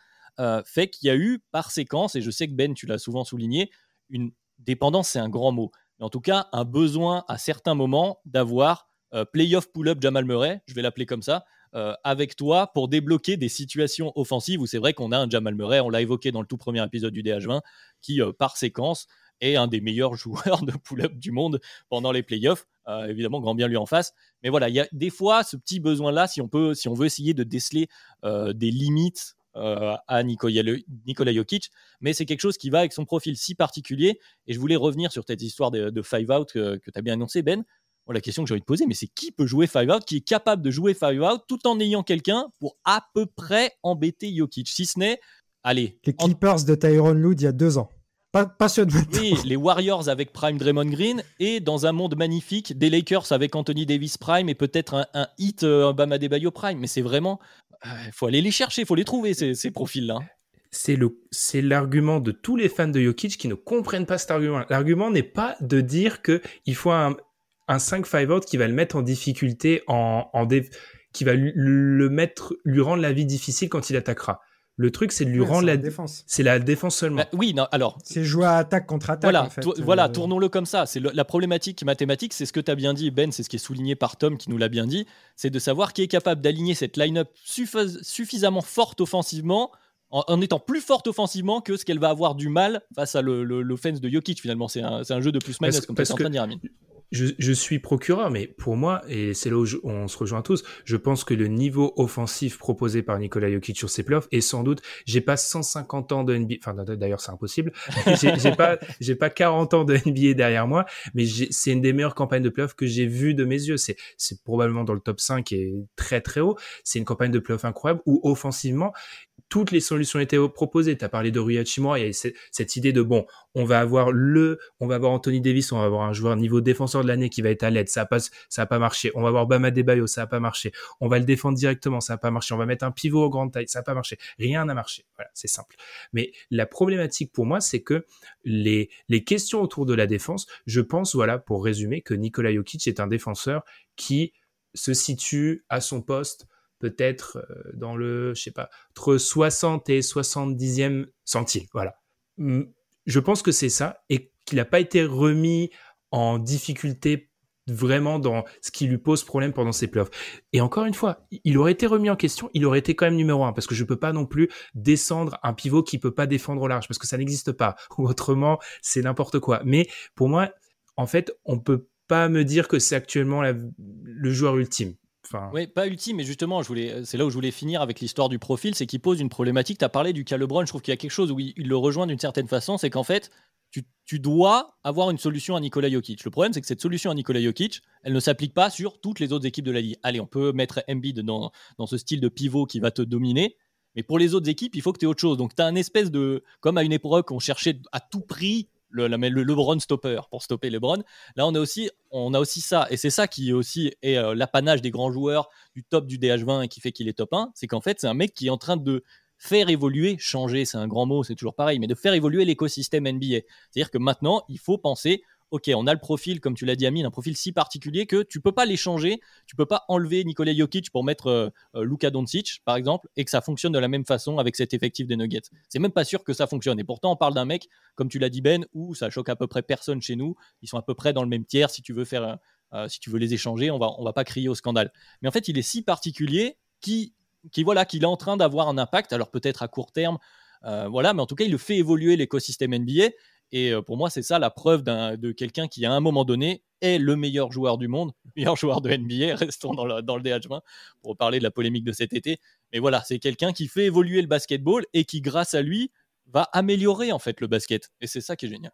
fait qu'il y a eu par séquence, et je sais que Ben, tu l'as souvent souligné, une dépendance, c'est un grand mot, mais en tout cas, un besoin à certains moments d'avoir euh, playoff pull-up Jamal Murray, je vais l'appeler comme ça, euh, avec toi pour débloquer des situations offensives où c'est vrai qu'on a un Jamal Murray, on l'a évoqué dans le tout premier épisode du DH20, qui euh, par séquence est un des meilleurs joueurs de pull-up du monde pendant les playoffs. évidemment, grand bien lui en face. Mais voilà, il y a des fois ce petit besoin-là, si on peut, si on veut essayer de déceler des limites à Nikola, Jokic, mais c'est quelque chose qui va avec son profil si particulier. Et je voulais revenir sur cette histoire de, five out que, que tu as bien annoncé, Ben la question que j'ai envie de poser, mais c'est qui peut jouer Five Out, qui est capable de jouer Five Out tout en ayant quelqu'un pour à peu près embêter Jokic, si ce n'est, allez. Les Clippers de Tyron Lue il y a deux ans. Pas, pas ceux de Oui, les Warriors avec Prime Draymond Green et dans un monde magnifique, des Lakers avec Anthony Davis Prime et peut-être un, hit euh, Bama Debayo Prime. Mais c'est vraiment, il euh, faut aller les chercher, il faut les trouver ces, ces profils-là c'est le c'est l'argument de tous les fans de Jokic qui ne comprennent pas cet argument. L'argument n'est pas de dire que il faut un, un 5-5 out qui va le mettre en difficulté, en, en qui va lui, le mettre, lui rendre la vie difficile quand il attaquera. Le truc, c'est de lui rendre la défense. C'est la défense seulement. Bah, oui, non, alors. C'est jouer à attaque contre attaque. Voilà, en fait. voilà euh, tournons-le comme ça. C'est la problématique mathématique, c'est ce que tu as bien dit, Ben, c'est ce qui est souligné par Tom qui nous l'a bien dit, c'est de savoir qui est capable d'aligner cette line-up suffisamment forte offensivement en, étant plus forte offensivement que ce qu'elle va avoir du mal face à l'offense de Jokic finalement. C'est un, un, jeu de plus-minus, comme tu es en train de dire, je, suis procureur, mais pour moi, et c'est là où on se rejoint tous, je pense que le niveau offensif proposé par Nikola Jokic sur ses playoffs est sans doute, j'ai pas 150 ans de NBA, enfin d'ailleurs c'est impossible, j'ai pas, j'ai pas 40 ans de NBA derrière moi, mais c'est une des meilleures campagnes de playoffs que j'ai vues de mes yeux. C'est, c'est probablement dans le top 5 et très très haut. C'est une campagne de playoffs incroyable où offensivement, toutes les solutions étaient proposées. Tu as parlé de Rui il y a cette, idée de bon, on va avoir le, on va avoir Anthony Davis, on va avoir un joueur niveau défenseur de l'année qui va être à l'aide, ça passe, ça a pas marché. On va avoir Bama Debayo, ça a pas marché. On va le défendre directement, ça a pas marché. On va mettre un pivot au grande taille, ça a pas marché. Rien n'a marché. Voilà, c'est simple. Mais la problématique pour moi, c'est que les, les questions autour de la défense, je pense, voilà, pour résumer, que Nikola Jokic est un défenseur qui se situe à son poste peut-être euh, dans le, je sais pas, entre 60 et 70e centile. Voilà. Hum, je pense que c'est ça et qu'il n'a pas été remis en difficulté vraiment dans ce qui lui pose problème pendant ses playoffs. Et encore une fois, il aurait été remis en question, il aurait été quand même numéro un parce que je peux pas non plus descendre un pivot qui peut pas défendre au large parce que ça n'existe pas ou autrement c'est n'importe quoi. Mais pour moi, en fait, on peut pas me dire que c'est actuellement le joueur ultime Enfin... Oui, pas ultime, mais justement, c'est là où je voulais finir avec l'histoire du profil, c'est qu'il pose une problématique. Tu as parlé du cas LeBron, je trouve qu'il y a quelque chose où il, le rejoint d'une certaine façon, c'est qu'en fait, tu, dois avoir une solution à Nikola Jokic. Le problème, c'est que cette solution à Nikola Jokic, elle ne s'applique pas sur toutes les autres équipes de la Ligue. Allez, on peut mettre Embiid dans, dans ce style de pivot qui va te dominer, mais pour les autres équipes, il faut que tu aies autre chose. Donc, tu as un espèce de. Comme à une époque, on cherchait à tout prix le, le, LeBron stopper pour stopper LeBron. Là, on a aussi, on a aussi ça. Et c'est ça qui aussi est euh, l'apanage des grands joueurs du top du DH20 et qui fait qu'il est top 1. C'est qu'en fait, c'est un mec qui est en train de faire évoluer, changer, c'est un grand mot, c'est toujours pareil, mais de faire évoluer l'écosystème NBA. C'est-à-dire que maintenant, il faut penser ok, on a le profil, comme tu l'as dit, Amine, un profil si particulier que tu peux pas l'échanger, tu peux pas enlever Nikola Jokic pour mettre euh, euh, Luka Doncic, par exemple, et que ça fonctionne de la même façon avec cet effectif des Nuggets. C'est même pas sûr que ça fonctionne. Et pourtant, on parle d'un mec, comme tu l'as dit, Ben, où ça choque à peu près personne chez nous. Ils sont à peu près dans le même tiers. Si tu veux faire, euh, si tu veux les échanger, on va, on va pas crier au scandale. Mais en fait, il est si particulier qui, qui voilà, qu'il est en train d'avoir un impact. Alors peut-être à court terme. voilà, mais en tout cas, il le fait évoluer l'écosystème NBA. Et euh, pour moi, c'est ça la preuve de quelqu'un qui, à un moment donné, est le meilleur joueur du monde, le meilleur joueur de NBA. Restons dans le, dans le DH20 pour parler de la polémique de cet été. Mais voilà, c'est quelqu'un qui fait évoluer le basketball et qui, grâce à lui, va améliorer en fait le basket. Et c'est ça qui est génial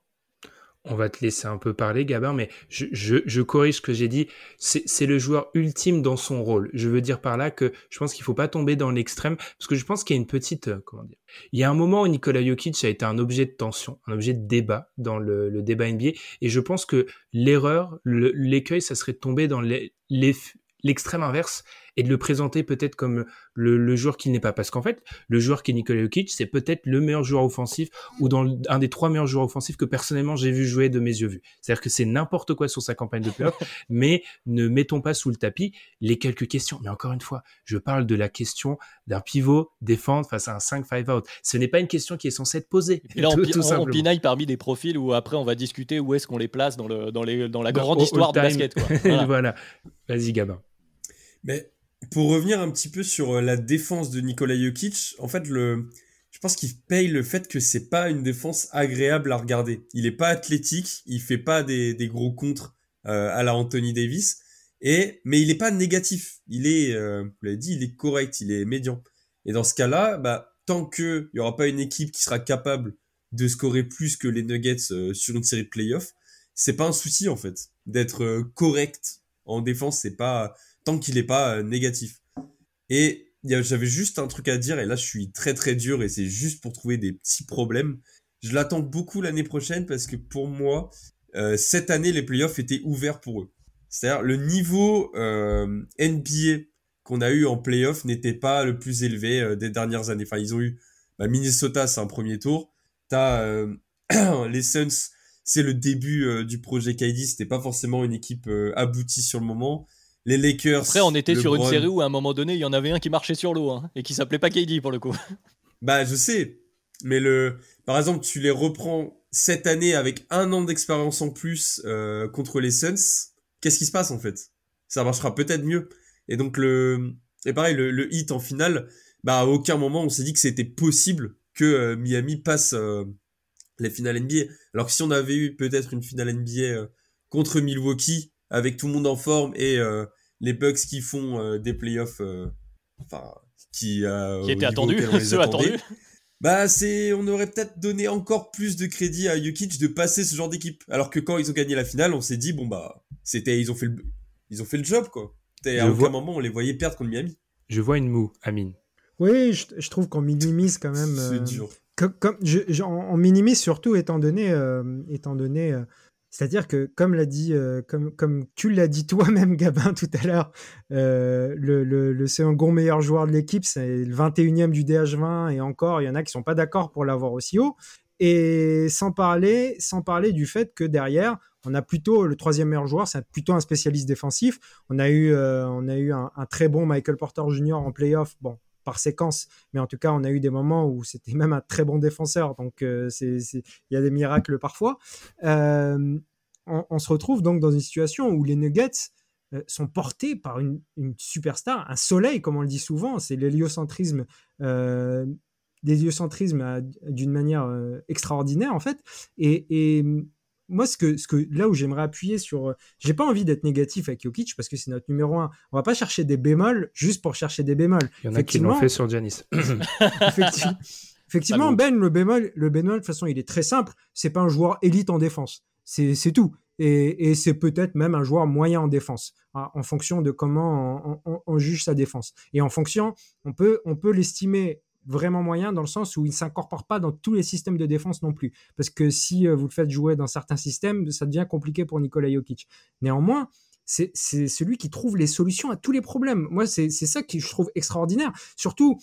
on va te laisser un peu parler, Gabin, mais je, corrige ce que j'ai dit. C'est le joueur ultime dans son rôle. Je veux dire par là que je pense qu'il faut pas tomber dans l'extrême, parce que je pense qu'il y a une petite, euh, comment dire, il y a un moment où Nikola Jokic a été un objet de tension, un objet de débat dans le, débat NBA, et je pense que l'erreur, l'écueil, ça serait de tomber dans l'extrême inverse et de le présenter peut-être comme le, joueur qu'il n'est pas. Parce qu'en fait, le joueur qui est Nikola Jokic, c'est peut-être le meilleur joueur offensif ou dans un des trois meilleurs joueurs offensifs que personnellement j'ai vu jouer de mes yeux vus. C'est-à-dire que c'est n'importe quoi sur sa campagne de playoff, mais ne mettons pas sous le tapis les quelques questions. Mais encore une fois, je parle de la question d'un pivot défendre face à un 5-5 out. Ce n'est pas une question qui est censée être posée. Et là, on, on, pinaille parmi des profils où après on va discuter où est-ce qu'on les place dans, le, dans, les, dans la grande histoire de basket. Voilà. voilà. Vas-y, Gabin. Mais pour revenir un petit peu sur euh, la défense de Nikola Jokic, en fait, le, je pense qu'il paye le fait que c'est pas une défense agréable à regarder. Il est pas athlétique, il fait pas des, des gros contres euh, à la Anthony Davis, et mais il est pas négatif. Il est, euh, vous l'avez dit, il est correct, il est médian. Et dans ce cas-là, bah, tant que il y aura pas une équipe qui sera capable de scorer plus que les Nuggets euh, sur une série de playoffs, c'est pas un souci en fait d'être correct en défense. C'est pas qu'il n'est pas euh, négatif. Et j'avais juste un truc à dire, et là je suis très très dur, et c'est juste pour trouver des petits problèmes. Je l'attends beaucoup l'année prochaine parce que pour moi, euh, cette année, les playoffs étaient ouverts pour eux. C'est-à-dire le niveau euh, NBA qu'on a eu en playoffs n'était pas le plus élevé des dernières années. Enfin, ils ont eu bah, Minnesota, c'est un premier tour. T'as les Suns, c'est le début du projet KD. C'était pas forcément une équipe aboutie sur le moment les Lakers. Après, on était sur une série où à un moment donné, il y en avait un qui marchait sur l'eau hein, et qui s'appelait pas KD pour le coup. Bah, je sais. Mais le, par exemple, tu les reprends cette année avec un an d'expérience en plus euh, contre les Suns. Qu'est-ce qui se passe en fait? Ça marchera peut-être mieux. Et donc le, et pareil, le, hit en finale, bah à aucun moment on s'est dit que c'était possible que euh, Miami passe euh, les finales NBA. Alors que si on avait eu peut-être une finale NBA contre Milwaukee, avec tout le monde en forme et euh, les Bucks qui font euh, des playoffs, euh, enfin, qui, qui étaient attendus, ceux attendus. Bah, c'est, on aurait peut-être donné encore plus de crédit à Jokic de passer ce genre d'équipe. Alors que quand ils ont gagné la finale, on s'est dit, bon, bah, c'était, ils ont fait le, ils ont fait le job, quoi. à aucun moment, on les voyait perdre contre Miami. Je vois une moue, Amine. Oui, je, trouve qu'on minimise quand même. c'est dur. Comme, je, on minimise surtout étant donné, étant donné c'est-à-dire que, comme l'a dit, euh, comme, tu l'as dit toi-même, Gabin, tout à l'heure, euh, le, le, second meilleur joueur de l'équipe, c'est le 21e du DH20, et encore, il y en a qui sont pas d'accord pour l'avoir aussi haut. Et sans parler, du fait que derrière, on a plutôt le troisième meilleur joueur, c'est plutôt un spécialiste défensif. On a eu, euh, un, très bon Michael Porter Jr. en playoff. Bon, par séquence. Mais en tout cas, on a eu des moments où c'était même un très bon défenseur. Donc, euh, il y a des miracles parfois. Euh, on, se retrouve donc dans une situation où les Nuggets euh, sont portés par une, superstar, un soleil, comme on le dit souvent. C'est l'héliocentrisme, l'héliocentrisme d'une manière extraordinaire, en fait. Et, moi, ce que, ce que, là où j'aimerais appuyer sur. J'ai pas envie d'être négatif avec Jokic parce que c'est notre numéro un. On va pas chercher des bémols juste pour chercher des bémols. Il y en a qui l'ont fait sur Janis. effectivement, effectivement Ben, le bémol, le bémol, de toute façon, il est très simple. C'est pas un joueur élite en défense. C'est tout. Et, et c'est peut-être même un joueur moyen en défense, hein, en fonction de comment on, on, juge sa défense. Et en fonction, on peut, on peut l'estimer vraiment moyen dans le sens où il ne s'incorpore pas dans tous les systèmes de défense non plus. Parce que si euh, vous le faites jouer dans certains systèmes, ça devient compliqué pour Nikola Jokic. Néanmoins, c'est celui qui trouve les solutions à tous les problèmes. Moi, c'est ça que je trouve extraordinaire. Surtout,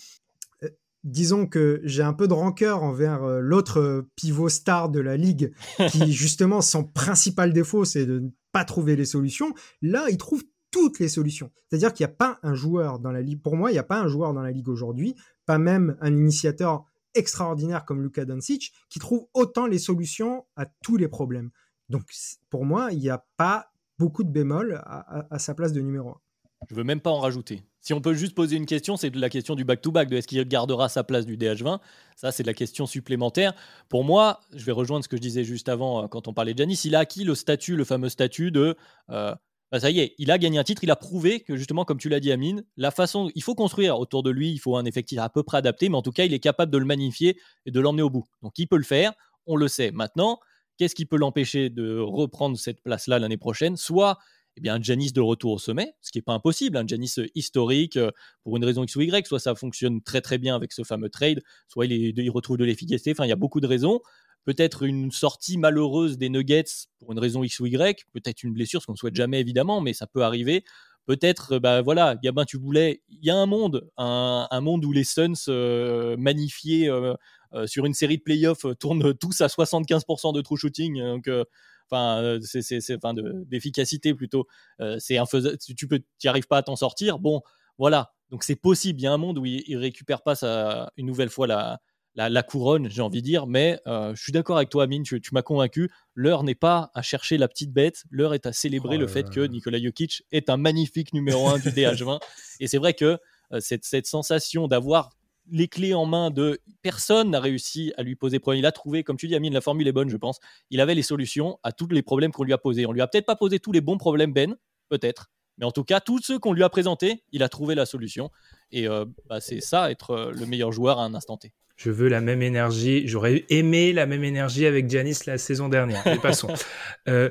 euh, disons que j'ai un peu de rancœur envers euh, l'autre pivot star de la ligue, qui justement, son principal défaut, c'est de ne pas trouver les solutions. Là, il trouve toutes les solutions. C'est-à-dire qu'il n'y a pas un joueur dans la ligue, pour moi, il n'y a pas un joueur dans la ligue aujourd'hui, pas même un initiateur extraordinaire comme Luka Doncic, qui trouve autant les solutions à tous les problèmes. Donc, pour moi, il n'y a pas beaucoup de bémols à, sa place de numéro 1. Je veux même pas en rajouter. Si on peut juste poser une question, c'est la question du back-to-back, de est-ce qu'il gardera sa place du DH20 Ça, c'est la question supplémentaire. Pour moi, je vais rejoindre ce que je disais juste avant euh, quand on parlait de Janis. Il a acquis le statut, le fameux statut de euh, bah, ça y est, il a gagné un titre, il a prouvé que justement, comme tu l'as dit, Amine, la façon, il faut construire autour de lui, il faut un effectif à peu près adapté, mais en tout cas, il est capable de le magnifier et de l'emmener au bout. Donc, il peut le faire, on le sait. Maintenant, qu'est-ce qui peut l'empêcher de reprendre cette place-là l'année prochaine? Soit eh bien, un Janis de retour au sommet, ce qui n'est pas impossible, un Janis historique euh, pour une raison X ou Y, soit ça fonctionne très très bien avec ce fameux trade, soit il, il retrouve de l'efficacité, enfin il y a beaucoup de raisons peut-être une sortie malheureuse des Nuggets pour une raison X ou Y, peut-être une blessure, ce qu'on ne souhaite jamais évidemment, mais ça peut arriver. Peut-être, bah voilà, Gabin, tu voulais. Il y a un monde, un, monde où les Suns euh, magnifiés euh, euh, sur une série de playoffs tournent tous à 75% de true shooting. Enfin, c'est, enfin, d'efficacité plutôt. c'est tu peux, tu arrives pas à t'en sortir. Bon, voilà. Donc c'est possible. Il y a un monde où il, il récupère pas une nouvelle fois la, la, couronne, j'ai envie de dire. Mais euh, je suis d'accord avec toi, Amine, tu, m'as convaincu. L'heure n'est pas à chercher la petite bête, l'heure est à célébrer oh le fait que Nikola Jokic est un magnifique numéro 1 du DH20. Et c'est vrai que euh, cette, cette, sensation d'avoir les clés en main de personne n'a réussi à lui poser problème. Il a trouvé, comme tu dis, Amine, la formule est bonne, je pense. Il avait les solutions à tous les problèmes qu'on lui a posés. On lui a peut-être pas posé tous les bons problèmes, Ben, peut-être. Mais en tout cas, tous ceux qu'on lui a présentés, il a trouvé la solution. Et euh, bah, c'est ça, être le meilleur joueur à un instant T. Je veux la même énergie. J'aurais aimé la même énergie avec Giannis la saison dernière. Mais passons. euh,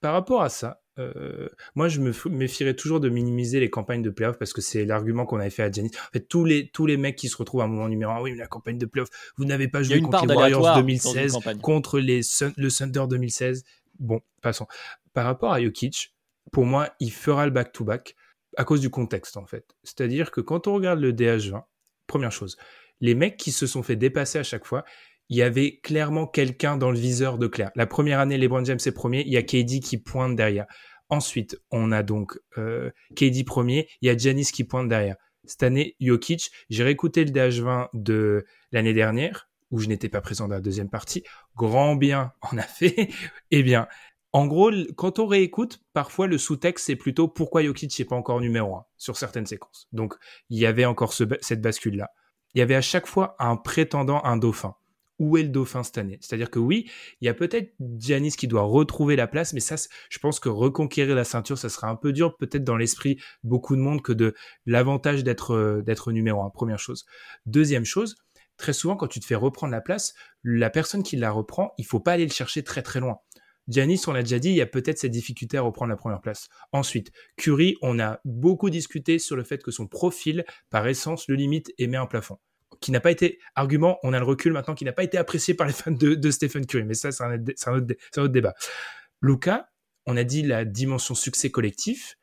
par rapport à ça, euh, moi, je me méfierais toujours de minimiser les campagnes de playoff parce que c'est l'argument qu'on avait fait à Giannis. En fait, tous les, tous les mecs qui se retrouvent à un moment numéro 1, oui, mais la campagne de playoff, vous n'avez pas joué contre les Warriors 2016, contre les le Thunder 2016. Bon, passons. Par rapport à Jokic, pour moi, il fera le back-to-back -back à cause du contexte, en fait. C'est-à-dire que quand on regarde le DH20, première chose, les mecs qui se sont fait dépasser à chaque fois, il y avait clairement quelqu'un dans le viseur de Claire. La première année, LeBron James est premier, il y a KD qui pointe derrière. Ensuite, on a donc euh, KD premier, il y a Janis qui pointe derrière. Cette année, Jokic, j'ai réécouté le DH20 de l'année dernière, où je n'étais pas présent dans la deuxième partie. Grand bien en a fait. eh bien, en gros, quand on réécoute, parfois le sous-texte, c'est plutôt pourquoi Jokic n'est pas encore numéro un sur certaines séquences. Donc, il y avait encore cette bascule-là il y avait à chaque fois un prétendant, un dauphin. Où est le dauphin cette année? C'est-à-dire que oui, il y a peut-être Giannis qui doit retrouver la place, mais ça, je pense que reconquérir la ceinture, ça sera un peu dur, peut-être dans l'esprit beaucoup de monde, que de l'avantage d'être euh, d'être numéro un. Première chose. Deuxième chose, très souvent, quand tu te fais reprendre la place, la personne qui la reprend, il faut pas aller le chercher très très loin. Giannis, on l'a déjà dit, il y a peut-être cette difficulté à reprendre la première place. Ensuite, Curry, on a beaucoup discuté sur le fait que son profil, par essence, le limite et met un plafond. Qui n'a pas été, argument, on a le recul maintenant, qui n'a pas été apprécié par les fans de, Stephen Curry. Mais ça, c'est un, un, autre débat. Luca, on a dit la dimension succès collectif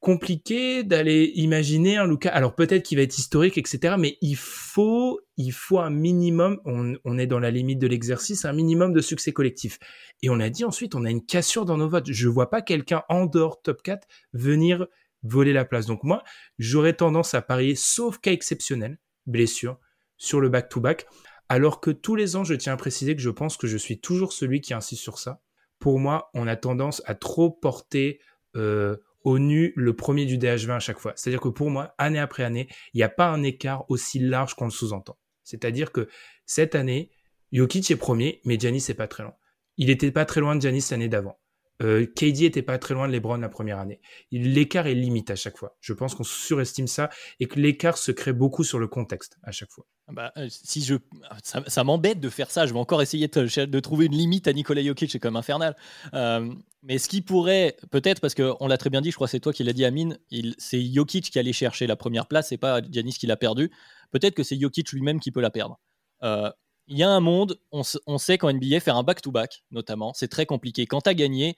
compliqué d'aller imaginer un Luca. Alors peut-être qu'il va être historique, etc. Mais il faut, il faut un minimum. On, est dans la limite de l'exercice, un minimum de succès collectif. Et on a dit ensuite, on a une cassure dans nos votes. Je vois pas quelqu'un en dehors top 4 venir voler la place. Donc moi, j'aurais tendance à parier, sauf cas exceptionnel, blessure, sur le back-to-back. alors que tous les ans, je tiens à préciser que je pense que je suis toujours celui qui insiste sur ça. Pour moi, on a tendance à trop porter euh, au nu le premier du DH20 à chaque fois. C'est-à-dire que pour moi, année après année, il n'y a pas un écart aussi large qu'on le sous-entend. C'est-à-dire que cette année, Jokic est premier, mais Giannis n'est pas très loin. il était pas très loin de Giannis l'année d'avant. Euh, KD était pas très loin de LeBron la première année. L'écart est limite à chaque fois. Je pense qu'on surestime ça et que l'écart se crée beaucoup sur le contexte à chaque fois. Bah, euh, si je, ça, m'embête de faire ça. Je vais encore essayer de, trouver une limite à Nikola Jokic. C'est comme infernal. Euh, mais ce qui pourrait, peut-être, parce qu'on l'a très bien dit, je crois que c'est toi qui l'as dit, Amine, c'est Jokic qui allait chercher la première place, c'est pas Giannis qui l'a perdu. Peut-être que c'est Jokic lui-même qui peut la perdre. Euh, il y a un monde, on, sait qu'en NBA, faire un back-to-back, notamment, c'est très compliqué. Quand tu as gagné,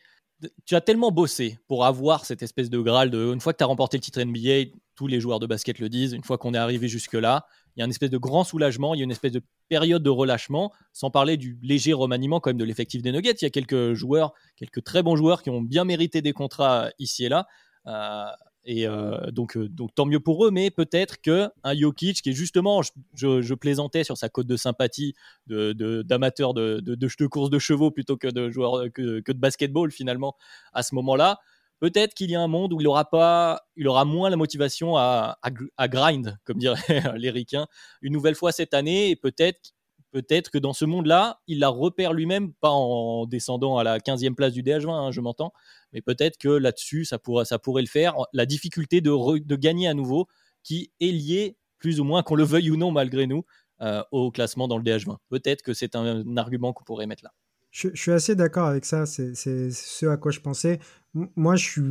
tu as tellement bossé pour avoir cette espèce de graal de une fois que tu as remporté le titre NBA, tous les joueurs de basket le disent, une fois qu'on est arrivé jusque-là, il y a une espèce de grand soulagement, il y a une espèce de période de relâchement, sans parler du léger remaniement quand même de l'effectif des Nuggets. Il y a quelques joueurs, quelques très bons joueurs qui ont bien mérité des contrats ici et là. Euh, et euh, donc, euh, donc tant mieux pour eux, mais peut-être que un Jokic qui est justement, je, plaisantais sur sa cote de sympathie d'amateur de, de, de, course de chevaux plutôt que de joueur que, que de basketball finalement à ce moment-là. Peut-être qu'il y a un monde où il aura pas, il aura moins la motivation à, grind, comme diraient les une nouvelle fois cette année, et peut-être peut-être que dans ce monde-là, il la repère lui-même, pas en descendant à la 15e place du DH20, hein, je m'entends, mais peut-être que là-dessus, ça, pourrait, le faire. La difficulté de, de, gagner à nouveau, qui est liée, plus ou moins, qu'on le veuille ou non, malgré nous, euh, au classement dans le DH20. Peut-être que c'est un, argument qu'on pourrait mettre là. Je, suis assez d'accord avec ça, c'est ce à quoi je pensais. Moi, je suis.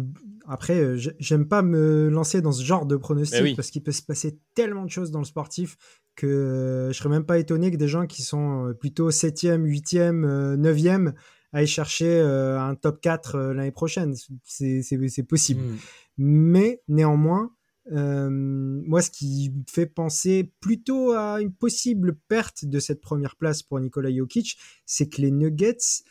Après, euh, j'aime pas me lancer dans ce genre de pronostic parce qu'il peut se passer tellement de choses dans le sportif que euh, je serais même pas étonné que des gens qui sont plutôt 7e, 8e, 9e aller chercher euh, un top 4 euh, l'année prochaine. C'est possible. Hmm. Mais néanmoins, euh, moi, ce qui me fait penser plutôt à une possible perte de cette première place pour Nikola Jokic, c'est que les Nuggets,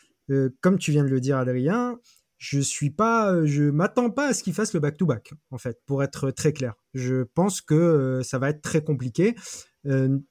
comme tu viens de le dire, Adrien, je suis pas, je m'attends pas à ce qu'ils fassent le back-to-back, en fait, pour être très clair. Je pense que ça va être très compliqué,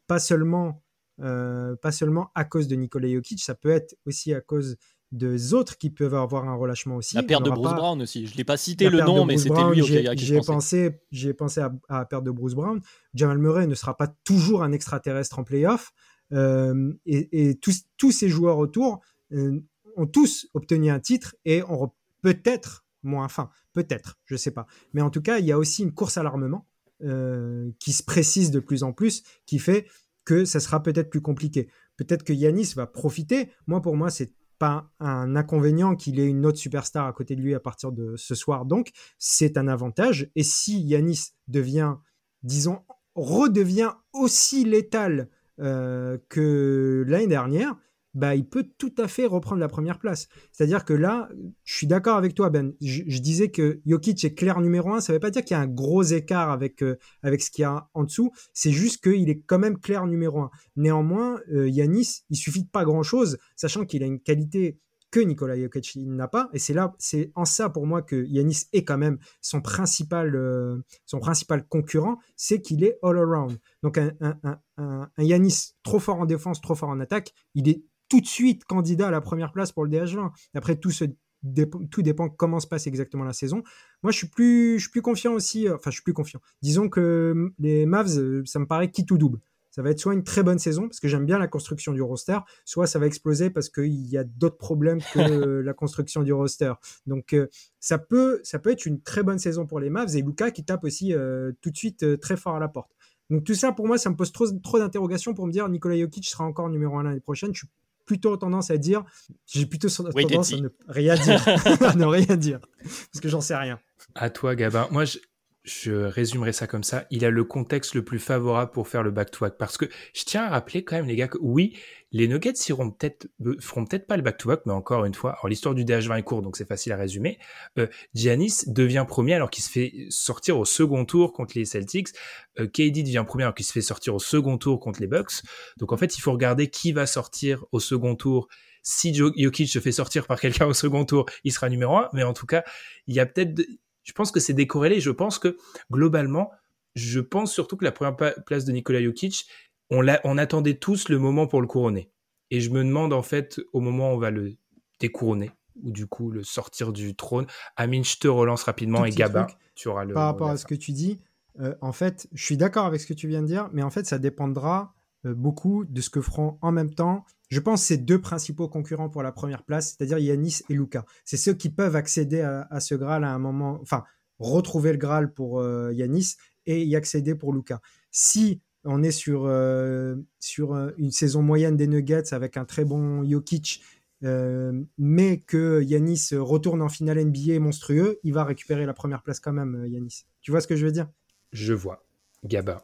pas seulement, pas seulement à cause de Nikola Jokic, ça peut être aussi à cause de autres qui peuvent avoir un relâchement aussi. La perte de Bruce Brown aussi. Je ne l'ai pas cité le nom, mais c'était lui auquel J'ai pensé, j'ai pensé à, la perte de Bruce Brown. Jamal Murray ne sera pas toujours un extraterrestre en playoff. Euh, et, tous, tous, ces joueurs autour euh, ont tous obtenu un titre et ont peut-être moins, enfin, peut-être, je ne sais pas. Mais en tout cas, il y a aussi une course à l'armement euh, qui se précise de plus en plus, qui fait que ça sera peut-être plus compliqué. Peut-être que Yanis va profiter. Moi, pour moi, c'est pas un inconvénient qu'il ait une autre superstar à côté de lui à partir de ce soir. Donc, c'est un avantage. Et si Yanis devient, disons, redevient aussi létal euh, que l'année dernière, bah, il peut tout à fait reprendre la première place. C'est-à-dire que là, je suis d'accord avec toi, Ben. Je, disais que Jokic est clair numéro un. Ça ne veut pas dire qu'il y a un gros écart avec, euh, avec ce qu'il y a en dessous. C'est juste qu'il est quand même clair numéro un. Néanmoins, euh, Yanis, il suffit de pas grand-chose, sachant qu'il a une qualité que Nikola Jokic n'a pas. Et c'est là, c'est en ça pour moi que Yanis est quand même son principal, euh, son principal concurrent, c'est qu'il est all around. Donc un, un, un, un Yanis trop fort en défense, trop fort en attaque, il est tout de suite candidat à la première place pour le DH20. Après, tout, dépend, tout dépend comment se passe exactement la saison. Moi, je suis plus, je suis plus confiant aussi. Euh, enfin, je suis plus confiant. Disons que les Mavs, euh, ça me paraît qui tout double. Ça va être soit une très bonne saison, parce que j'aime bien la construction du roster, soit ça va exploser parce qu'il y a d'autres problèmes que la construction du roster. Donc, euh, ça, peut, ça peut être une très bonne saison pour les Mavs et Luca qui tape aussi tout de suite très fort à la porte. Donc tout ça, pour moi, ça me pose trop, trop d'interrogations pour me dire Nikola Jokic sera encore numéro 1 l'année prochaine. Je suis plutôt tendance à dire, j'ai plutôt tendance à ne rien dire, à ne rien dire, parce que j'en sais rien. À toi, Gabin. Moi, je, je résumerai ça comme ça, il a le contexte le plus favorable pour faire le back-to-back. Parce que je tiens à rappeler quand même, les gars, que oui, les Nuggets iront feront peut-être pas le back-to-back, mais encore une fois, l'histoire du DH20 est courte, donc c'est facile à résumer. Euh, Giannis devient premier alors qu'il se fait sortir au second tour contre les Celtics. Euh, KD devient premier alors qu'il se fait sortir au second tour contre les Bucks. Donc en fait, il faut regarder qui va sortir au second tour si Jokic se fait sortir par quelqu'un au second tour, il sera numéro un. Mais en tout cas, il y a peut-être, je pense que c'est décorrélé. Je pense que globalement, je pense surtout que la première place de Nikola Jokic, on, on attendait tous le moment pour le couronner. Et je me demande en fait, au moment où on va le découronner, ou du coup le sortir du trône, Amine, je te relance rapidement et Gaba, tu auras le. Par rapport à ce que tu dis, euh, en fait, je suis d'accord avec ce que tu viens de dire, mais en fait, ça dépendra beaucoup de ce que feront en même temps. Je pense ces deux principaux concurrents pour la première place, c'est-à-dire Yanis et Luca. C'est ceux qui peuvent accéder à, ce Graal à un moment, enfin, retrouver le Graal pour Yanis et y accéder pour Luca. Si on est sur, sur une saison moyenne des Nuggets avec un très bon Jokic euh, mais que Yanis retourne en finale NBA monstrueux, il va récupérer la première place quand même, euh, Yanis. Tu vois ce que je veux dire? Je vois. Gaba.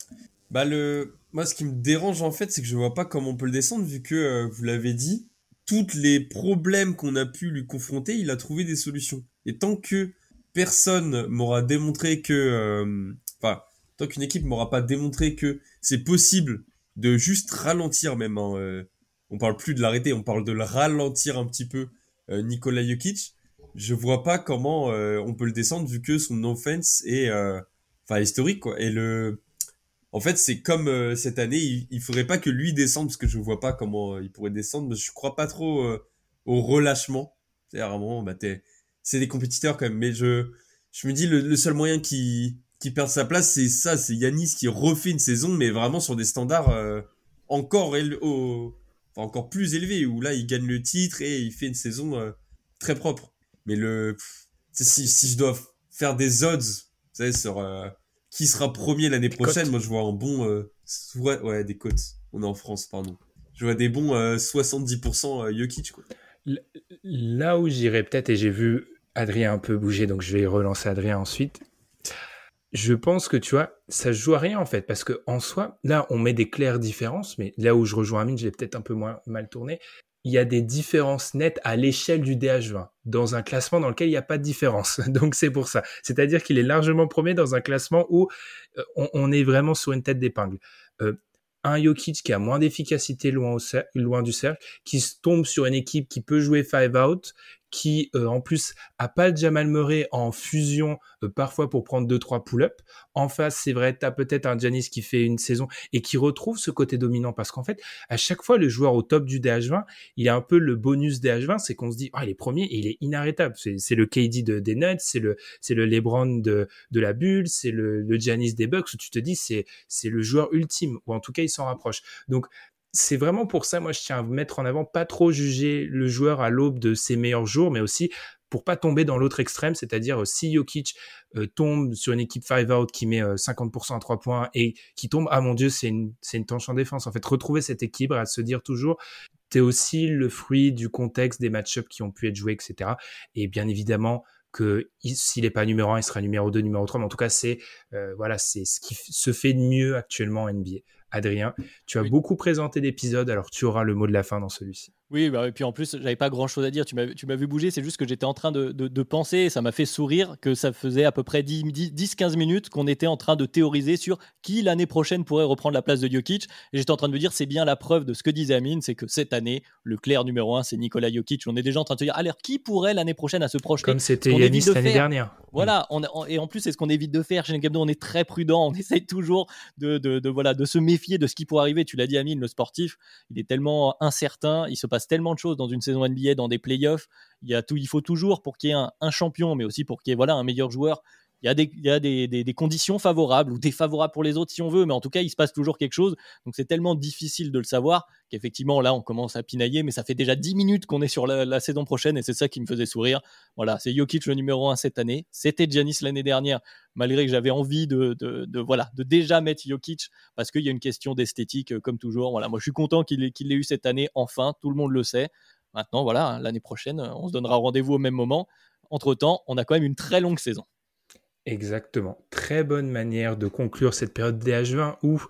Bah le... Moi, ce qui me dérange en fait, c'est que je vois pas comment on peut le descendre, vu que, euh, vous l'avez dit, tous les problèmes qu'on a pu lui confronter, il a trouvé des solutions. Et tant que personne m'aura démontré que... Enfin, tant qu'une équipe m'aura pas démontré que c'est possible de juste ralentir même hein, on parle plus de l'arrêter, on parle de le ralentir un petit peu, euh, Nikola Jokic. Je vois pas comment euh, on peut le descendre vu que son offense est, euh, enfin, historique quoi. Et le, en fait, c'est comme cette année, il, il, faudrait pas que lui descende parce que je vois pas comment il pourrait descendre. Je crois pas trop au relâchement. C'est vraiment, bah, c'est des compétiteurs quand même. Mais je, je me dis le, seul moyen qui, qui perd sa place, c'est ça, c'est Yanis qui refait une saison, mais vraiment sur des standards encore au, encore plus élevé, où là, il gagne le titre et il fait une saison euh, très propre. Mais le, si, si je dois faire des odds, vous savez, sur euh, qui sera premier l'année prochaine, moi je vois un bon, euh, ouais, des cotes. On est en France, pardon. Je vois des bons 70% Jokic, quoi. Là où j'irais peut-être, et j'ai vu Adrien un peu bouger, donc je vais relancer Adrien ensuite je pense que tu vois, ça joue à rien en fait, parce que en soi, là, on met des claires différences, mais là où je rejoins Amine, je l'ai peut-être un peu moins mal tourné. Il y a des différences nettes à l'échelle du DH20 dans un classement dans lequel il n'y a pas de différence. Donc c'est pour ça. C'est-à-dire qu'il est largement premier dans un classement où euh, on, est vraiment sur une tête d'épingle. Euh, un Jokic qui a moins d'efficacité loin, loin du cercle, qui tombe sur une équipe qui peut jouer five out, qui euh, en plus a pas le Jamal en fusion euh, parfois pour prendre deux trois pull-up. En face, c'est vrai, tu as peut-être un Janis qui fait une saison et qui retrouve ce côté dominant parce qu'en fait, à chaque fois le joueur au top du DH20, il a un peu le bonus DH20, c'est qu'on se dit ah, il est premier et il est inarrêtable. C'est le KD de, des Nuts, c'est le c'est le LeBron de de la bulle, c'est le le des Bucks où tu te dis c'est c'est le joueur ultime ou en tout cas il s'en rapproche. Donc c'est vraiment pour ça, moi, je tiens à mettre en avant, pas trop juger le joueur à l'aube de ses meilleurs jours, mais aussi pour pas tomber dans l'autre extrême, c'est-à-dire euh, si Jokic euh, tombe sur une équipe five out qui met 50% euh, à 3 points et qui tombe, ah mon dieu, c'est une, c'est une tanche en défense. En fait, retrouver cet équilibre, à se dire toujours, t'es aussi le fruit du contexte des match-ups qui ont pu être joués, etc. Et bien évidemment, que s'il n'est pas numéro 1, il sera numéro 2, numéro 3, mais en tout cas, c'est voilà, c'est ce qui se fait de mieux actuellement en NBA. Adrien. Tu as beaucoup présenté d'épisodes, alors tu auras le mot de la fin dans celui-ci. Oui, bah, et puis en plus, j'avais pas grand chose à dire. Tu m'as vu bouger, c'est juste que j'étais en train de, de, penser, et ça m'a fait sourire que ça faisait à peu près 10-15 minutes qu'on était en train de théoriser sur qui l'année prochaine pourrait reprendre la place de Jokic. Et j'étais en train de me dire, c'est bien la preuve de ce que disait Amine, c'est que cette année, le clair numéro 1, c'est Nicolas Jokic. On est déjà en train de se dire, alors qui pourrait l'année prochaine à se projeter? Comme c'était Yanis l'année dernière. Voilà, on, et en plus, c'est ce qu'on évite de faire chez Gabdo. On est très prudent, on essaye toujours de, de, voilà, de se méfier de ce qui pourrait arriver. Tu l'as dit, Amine, le sportif, il est tellement incertain, il se passe tellement de choses dans une saison NBA, dans des playoffs. Il, y a tout, il faut toujours, pour qu'il y ait un, champion, mais aussi pour qu'il y ait un meilleur joueur, il y a, des, conditions favorables ou défavorables pour les autres si on veut, mais en tout cas, il se passe toujours quelque chose. Donc c'est tellement difficile de le savoir qu'effectivement, là, on commence à pinailler, mais ça fait déjà 10 minutes qu'on est sur la, saison prochaine et c'est ça qui me faisait sourire. Voilà, c'est Jokic le numéro 1 cette année. C'était Giannis l'année dernière, malgré que j'avais envie de, de, de, voilà, de déjà mettre Jokic parce qu'il y a une question d'esthétique, euh, comme toujours. Voilà, moi, je suis content qu'il l'ait eu cette année, enfin, tout le monde le sait. Maintenant, voilà, hein, l'année prochaine, on se donnera rendez-vous au même moment. Entre-temps, on a quand même une très longue saison. Exactement. Très bonne manière de conclure cette période DH20 où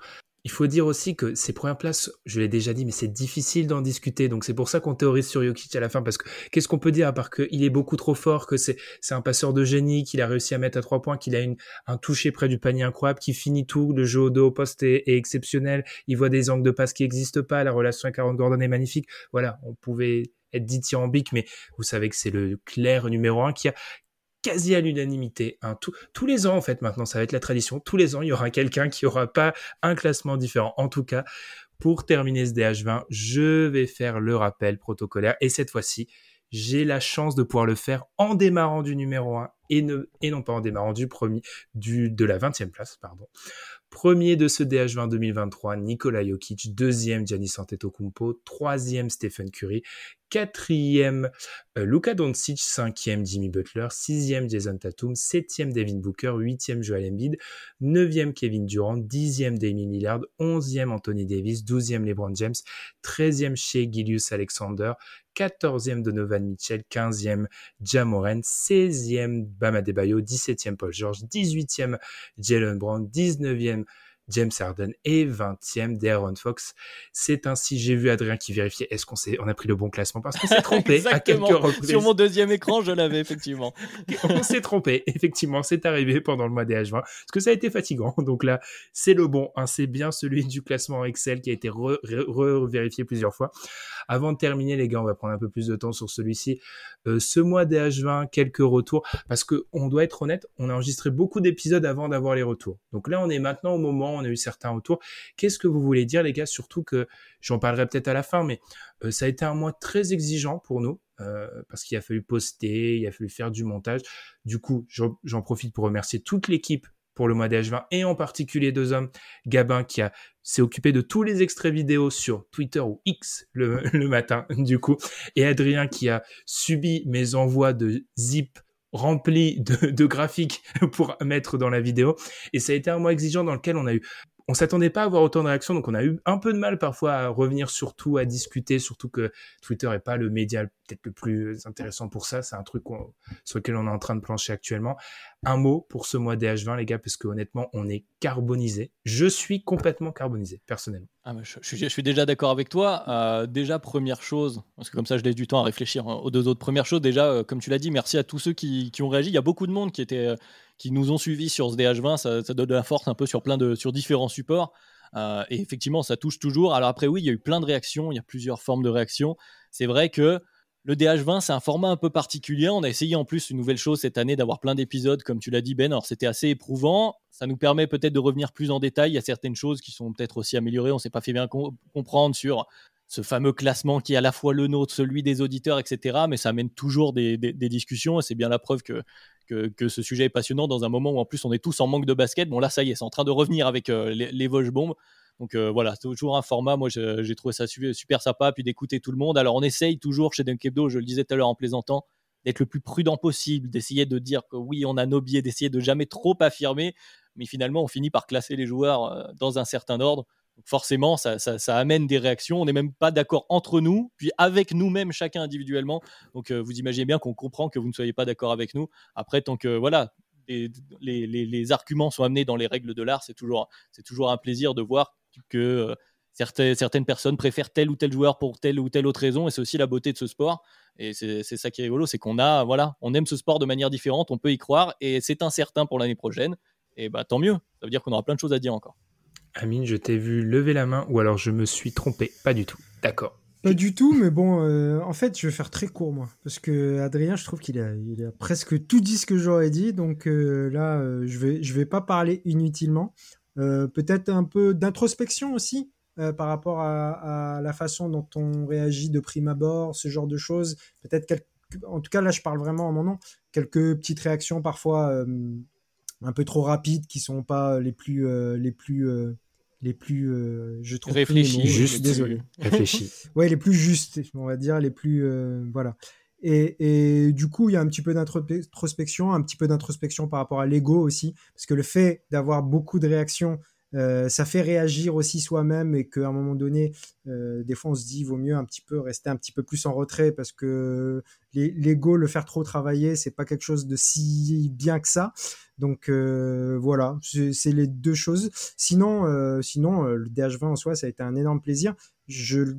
il faut dire aussi que ces premières places, je l'ai déjà dit, mais c'est difficile d'en discuter. Donc c'est pour ça qu'on théorise sur Jokic à la fin, parce que qu'est-ce qu'on peut dire à part qu'il est beaucoup trop fort, que c'est un passeur de génie, qu'il a réussi à mettre à trois points, qu'il a un toucher près du panier incroyable, qui finit tout, le jeu au dos au poste est, exceptionnel, il voit des angles de passe qui n'existent pas, la relation avec Aaron Gordon est magnifique. Voilà, on pouvait être dithyrambique, mais vous savez que c'est le clair numéro un qui a quasi à l'unanimité. Hein. tous les ans, en fait, maintenant, ça va être la tradition. Tous les ans, il y aura quelqu'un qui aura pas un classement différent. En tout cas, pour terminer ce DH20, je vais faire le rappel protocolaire. Et cette fois-ci, j'ai la chance de pouvoir le faire en démarrant du numéro 1 et, non pas en démarrant du premier, de la 20e place, pardon. Premier de ce DH20 2023, Nikola Jokic. Deuxième, Giannis Antetokounmpo. Troisième, Stephen Curry. Quatrième, euh, Luka Doncic. Cinquième, Jimmy Butler. Sixième, Jason Tatum. Septième, Devin Booker. Huitième, Joel Embiid. Neuvième, Kevin Durant. Dixième, Damien Lillard. Onzième, Anthony Davis. Douzième, LeBron James. Treizième, Shea Gilius Alexander. 14e Donovan Mitchell, 15e Jamoran, 16e Bama Debayo, 17e Paul George, 18e Jalen Brown, 19e James Harden et 20e Darren Fox. C'est ainsi, j'ai vu Adrien qui vérifiait est-ce qu'on on a pris le bon classement parce qu'on s'est trompé à quelques reprises. Sur mon deuxième écran, je l'avais effectivement. on s'est trompé, effectivement, c'est arrivé pendant le mois des H20 parce que ça a été fatigant. Donc là, c'est le bon, hein, c'est bien celui du classement Excel qui a été re-vérifié plusieurs fois. Avant de terminer, les gars, on va prendre un peu plus de temps sur celui-ci. Euh, ce mois des H20, quelques retours parce que on doit être honnête, on a enregistré beaucoup d'épisodes avant d'avoir les retours. Donc là, on est maintenant au moment on a eu certains retours. Qu'est-ce que vous voulez dire, les gars? Surtout que j'en parlerai peut-être à la fin, mais euh, ça a été un mois très exigeant pour nous. Euh, parce qu'il a fallu poster, il a fallu faire du montage. Du coup, j'en profite pour remercier toute l'équipe pour le mois d'H20 et en particulier deux hommes, Gabin qui a s'est occupé de tous les extraits vidéo sur Twitter ou X le, le, matin du coup et Adrien qui a subi mes envois de zip rempli de, graphiques pour mettre dans la vidéo. Et ça a été un mois exigeant dans lequel on a eu on s'attendait pas à avoir autant de réactions, donc on a eu un peu de mal parfois à revenir sur tout, à discuter, surtout que Twitter est pas le média peut-être le plus intéressant pour ça. C'est un truc sur lequel on est en train de plancher actuellement. Un mot pour ce mois des H20, les gars, parce que honnêtement, on est carbonisé. Je suis complètement carbonisé, personnellement. Ah, je, suis déjà d'accord avec toi. Euh, déjà, première chose, parce que comme ça, je laisse du temps à réfléchir hein, aux deux autres. Première chose, déjà, euh, comme tu l'as dit, merci à tous ceux qui, ont réagi. Il y a beaucoup de monde qui euh, qui nous ont suivis sur ce DH20. Ça, donne de la force un peu sur plein de sur différents supports. Et effectivement, ça touche toujours. Alors après, oui, il y a eu plein de réactions. Il y a plusieurs formes de réactions. C'est vrai que le DH20, c'est un format un peu particulier. On a essayé en plus une nouvelle chose cette année d'avoir plein d'épisodes, comme tu l'as dit Ben. Alors c'était assez éprouvant. Ça nous permet peut-être de revenir plus en détail. Il y a certaines choses qui sont peut-être aussi améliorées. On s'est pas fait bien comprendre sur ce fameux classement qui est à la fois le nôtre, celui des auditeurs, etc. Mais ça amène toujours des, discussions et c'est bien la preuve que que, ce sujet est passionnant dans un moment où en plus on est tous en manque de basket. Bon là ça y est, c'est en train de revenir avec euh, les, les Vosges Bombes. Donc euh, voilà, c'est toujours un format, moi j'ai trouvé ça super sympa, puis d'écouter tout le monde. Alors on essaye toujours chez Dunkebdo, je le disais tout à l'heure en plaisantant, d'être le plus prudent possible, d'essayer de dire que oui, on a nos biais, d'essayer de jamais trop affirmer, mais finalement on finit par classer les joueurs euh, dans un certain ordre forcément, ça, amène des réactions. On n'est même pas d'accord entre nous, puis avec nous-mêmes, chacun individuellement. Donc, euh, vous imaginez bien qu'on comprend que vous ne soyez pas d'accord avec nous. Après, tant que voilà, les, arguments sont amenés dans les règles de l'art, c'est toujours, un plaisir de voir que euh, certaines, certaines personnes préfèrent tel ou tel joueur pour telle ou telle autre raison. Et c'est aussi la beauté de ce sport. Et c'est ça qui est rigolo, c'est qu'on a, voilà, on aime ce sport de manière différente, on peut y croire, et c'est incertain pour l'année prochaine. Et bah tant mieux, ça veut dire qu'on aura plein de choses à dire encore. Amine, je t'ai vu lever la main ou alors je me suis trompé. Pas du tout. D'accord. Pas du tout, mais bon, euh, en fait, je vais faire très court, moi. Parce que Adrien, je trouve qu'il a, il a presque tout dit ce que j'aurais dit. Donc euh, là, euh, je vais, je vais pas parler inutilement. Peut-être un peu d'introspection aussi par rapport à, la façon dont on réagit de prime abord, ce genre de choses. Peut-être. En tout cas, là, je parle vraiment en mon nom. Quelques petites réactions parfois un peu trop rapides qui sont pas les plus les plus les plus, euh, je trouve, réfléchis, juste, désolé, réfléchis. ouais, les plus justes, on va dire, les plus, euh, voilà. Et, et, du coup, il y a un petit peu d'introspection, un petit peu d'introspection par rapport à l'ego aussi, parce que le fait d'avoir beaucoup de réactions euh, ça fait réagir aussi soi-même et qu'à un moment donné, euh, des fois on se dit, vaut mieux un petit peu rester un petit peu plus en retrait parce que l'ego, le faire trop travailler, c'est pas quelque chose de si bien que ça. Donc euh, voilà, c'est les deux choses. Sinon, sinon le DH20 en soi, ça a été un énorme plaisir. Je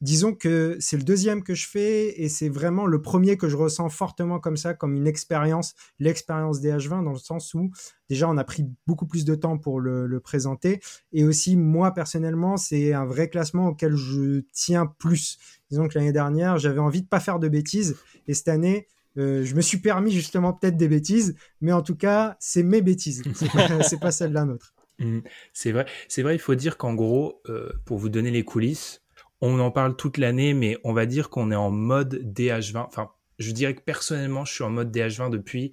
disons que c'est le deuxième que je fais et c'est vraiment le premier que je ressens fortement comme ça, comme une expérience, l'expérience des H20, dans le sens où déjà on a pris beaucoup plus de temps pour le, présenter et aussi moi personnellement c'est un vrai classement auquel je tiens plus. Disons que l'année dernière j'avais envie de pas faire de bêtises et cette année euh, je me suis permis justement peut-être des bêtises, mais en tout cas c'est mes bêtises, c'est pas, pas celle d'un autre. Mmh. c'est vrai, c'est vrai. Il faut dire qu'en gros, euh, pour vous donner les coulisses, on en parle toute l'année, mais on va dire qu'on est en mode DH20. Enfin, je dirais que personnellement, je suis en mode DH20 depuis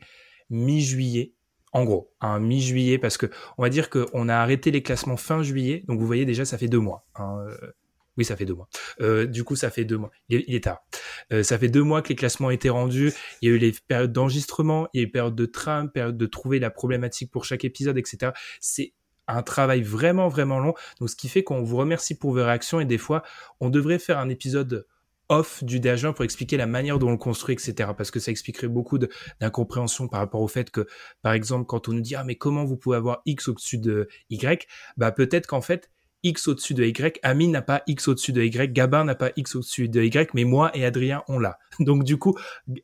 mi-juillet. En gros, un mi-juillet, parce que on va dire qu'on a arrêté les classements fin juillet, donc vous voyez déjà, ça fait deux mois. Hein, euh, oui, ça fait deux mois. Euh, du coup, ça fait deux mois. Il, est tard. Euh, ça fait deux mois que les classements été rendus. Il y a eu les périodes d'enregistrement, il y a eu période de trame, période de trouver la problématique pour chaque épisode, etc. C'est un travail vraiment, vraiment long. Donc, ce qui fait qu'on vous remercie pour vos réactions et des fois, on devrait faire un épisode off du DH1 pour expliquer la manière dont on le construit, etc. Parce que ça expliquerait beaucoup d'incompréhension par rapport au fait que, par exemple, quand on nous dit, ah, mais comment vous pouvez avoir X au-dessus de Y, bah, peut-être qu'en fait, X au-dessus de Y, Amine n'a pas X au-dessus de Y, Gabin n'a pas X au-dessus de Y, mais moi et Adrien, on l'a. Donc du coup,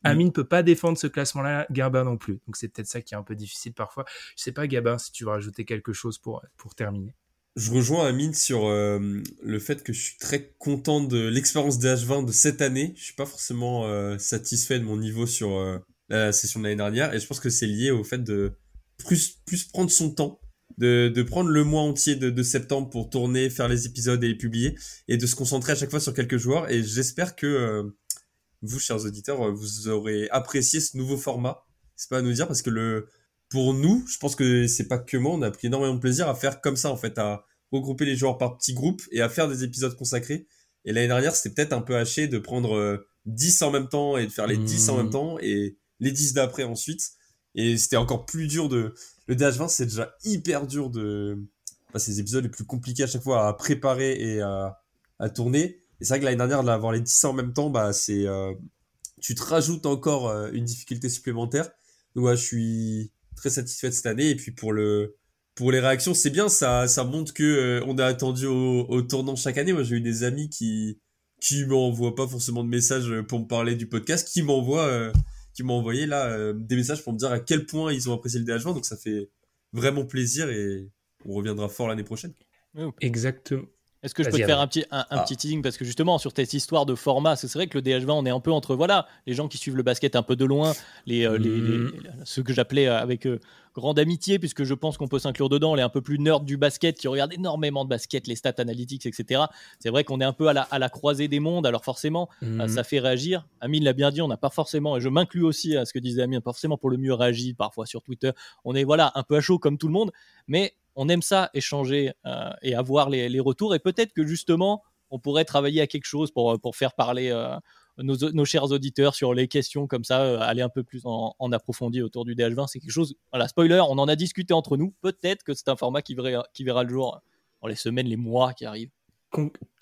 Amine peut pas défendre ce classement-là, Gabin non plus. Donc c'est peut-être ça qui est un peu difficile parfois. Je sais pas, Gabin, si tu veux rajouter quelque chose pour, pour terminer. Je rejoins Amine sur euh, le fait que je suis très content de l'expérience des H20 de cette année. Je suis pas forcément euh, satisfait de mon niveau sur euh, la session de l'année dernière et je pense que c'est lié au fait de plus, plus prendre son temps de, de prendre le mois entier de, de, septembre pour tourner, faire les épisodes et les publier, et de se concentrer à chaque fois sur quelques joueurs. Et j'espère que euh, vous, chers auditeurs, vous aurez apprécié ce nouveau format. C'est pas à nous dire parce que le, pour nous, je pense que c'est pas que moi, on a pris énormément de plaisir à faire comme ça en fait, à regrouper les joueurs par petits groupes et à faire des épisodes consacrés. Et l'année dernière, c'était peut-être un peu haché de prendre 10 euh, en même temps et de faire les 10 en même mmh. temps et les 10 d'après ensuite. Et c'était encore plus dur de, le DH20, c'est déjà hyper dur de. Enfin, c'est les épisodes les plus compliqués à chaque fois à préparer et à, tourner. Et c'est vrai que l'année dernière, d'avoir les 10 en même temps, bah, c'est. Euh, tu te rajoutes encore euh, une difficulté supplémentaire. Donc, ouais, je suis très satisfait de cette année. Et puis, pour le. Pour les réactions, c'est bien, ça, ça montre que euh, on a attendu au, au, tournant chaque année. Moi, j'ai eu des amis qui qui m'envoient pas forcément de messages pour me parler du podcast, qui m'envoient qui m'ont envoyé là euh, des messages pour me dire à quel point ils ont apprécié le DH20. Donc ça fait vraiment plaisir et on reviendra fort l'année prochaine. Exactement. Est-ce que je peux te faire un petit, un, ah. petit teasing? Parce que justement, sur cette histoire de format, c'est vrai que le DH20, on est un peu entre voilà, les gens qui suivent le basket un peu de loin, les, euh, les, mm. ceux que j'appelais euh, avec euh, grande amitié, puisque je pense qu'on peut s'inclure dedans, les un peu plus nerds du basket qui regardent énormément de basket, les stats analytics, etc. C'est vrai qu'on est un peu à la, à la, croisée des mondes, alors forcément, mm. ça fait réagir. Amine l'a bien dit, on n'a pas forcément, et je m'inclus aussi à ce que disait Amine, pas forcément pour le mieux réagi parfois sur Twitter. On est voilà un peu à chaud comme tout le monde, mais on aime ça, échanger euh, et avoir les, retours. Et peut-être que justement, on pourrait travailler à quelque chose pour, faire parler euh, nos, chers auditeurs sur les questions comme ça, euh, aller un peu plus en, en, approfondi autour du DH20. C'est quelque chose, voilà, spoiler, on en a discuté entre nous. Peut-être que c'est un format qui verra, qui verra le jour dans les semaines, les mois qui arrivent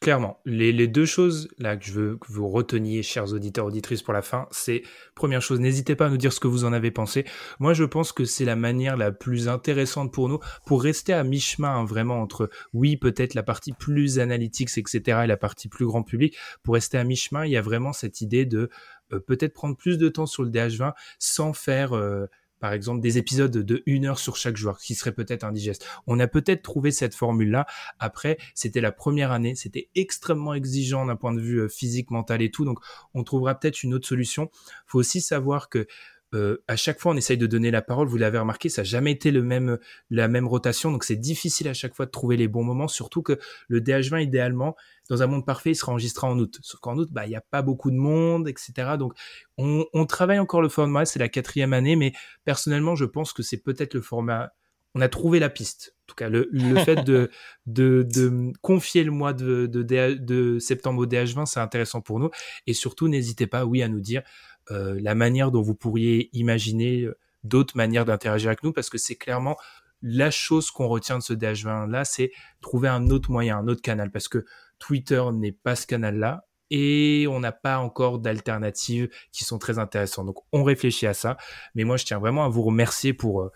clairement, les, deux choses là que je veux que vous reteniez, chers auditeurs, auditrices, pour la fin, c'est première chose, n'hésitez pas à nous dire ce que vous en avez pensé. Moi, je pense que c'est la manière la plus intéressante pour nous, pour rester à mi-chemin hein, vraiment entre, oui, peut-être la partie plus analytique, etc., et la partie plus grand public. Pour rester à mi-chemin, il y a vraiment cette idée de euh, peut-être prendre plus de temps sur le DH20 sans faire euh, par exemple des épisodes de une heure sur chaque joueur, qui serait peut-être indigeste. On a peut-être trouvé cette formule-là. Après, c'était la première année, c'était extrêmement exigeant d'un point de vue euh, physique, mental et tout, donc on trouvera peut-être une autre solution. Faut aussi savoir que euh, à chaque fois, on essaye de donner la parole. Vous l'avez remarqué, ça n'a jamais été le même, la même rotation, donc c'est difficile à chaque fois de trouver les bons moments. Surtout que le DH20, idéalement, dans un monde parfait, il sera enregistré en août. Sauf qu'en août, bah, il n'y a pas beaucoup de monde, etc. Donc, on, on travaille encore le format. C'est la quatrième année, mais personnellement, je pense que c'est peut-être le format. On a trouvé la piste. En tout cas, le, le fait de, de, de, confier le mois de, de, de septembre au DH20, c'est intéressant pour nous. Et surtout, n'hésitez pas, oui, à nous dire euh, la manière dont vous pourriez imaginer euh, d'autres manières d'interagir avec nous, parce que c'est clairement la chose qu'on retient de ce DH20 là, c'est trouver un autre moyen, un autre canal, parce que Twitter n'est pas ce canal-là et on n'a pas encore d'alternatives qui sont très intéressantes. Donc on réfléchit à ça, mais moi je tiens vraiment à vous remercier pour euh,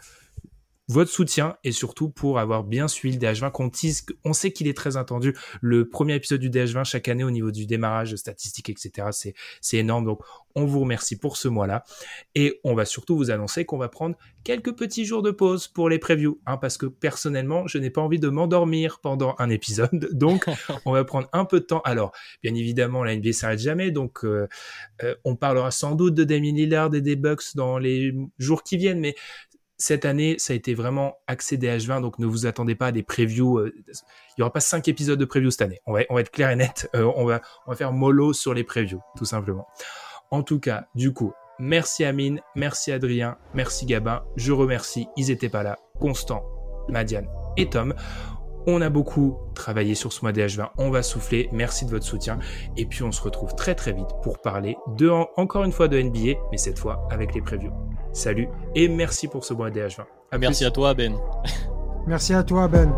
votre soutien et surtout pour avoir bien suivi le DH20 qu'on on sait qu'il est très attendu. Le premier épisode du DH20 chaque année au niveau du démarrage statistique, etc. C'est, c'est énorme. Donc, on vous remercie pour ce mois-là. Et on va surtout vous annoncer qu'on va prendre quelques petits jours de pause pour les previews, hein, parce que personnellement, je n'ai pas envie de m'endormir pendant un épisode. Donc, on va prendre un peu de temps. Alors, bien évidemment, la NBA s'arrête jamais. Donc, euh, euh, on parlera sans doute de Damien Lillard et des Bucks dans les jours qui viennent, mais cette année, ça a été vraiment axé DH20, donc ne vous attendez pas à des previews. Euh, il y aura pas cinq épisodes de previews cette année. On va, être clair et net. Euh, on va, faire mollo sur les previews, tout simplement. En tout cas, du coup, Merci Amine, merci Adrien, merci Gabin. Je remercie, ils étaient pas là. Constant, Madiane et Tom. On a beaucoup travaillé sur ce mois DH20. On va souffler. Merci de votre soutien. Et puis on se retrouve très très vite pour parler encore une fois de NBA, mais cette fois avec les previews. Salut et merci pour ce mois DH20. merci à toi Ben. merci à toi Ben.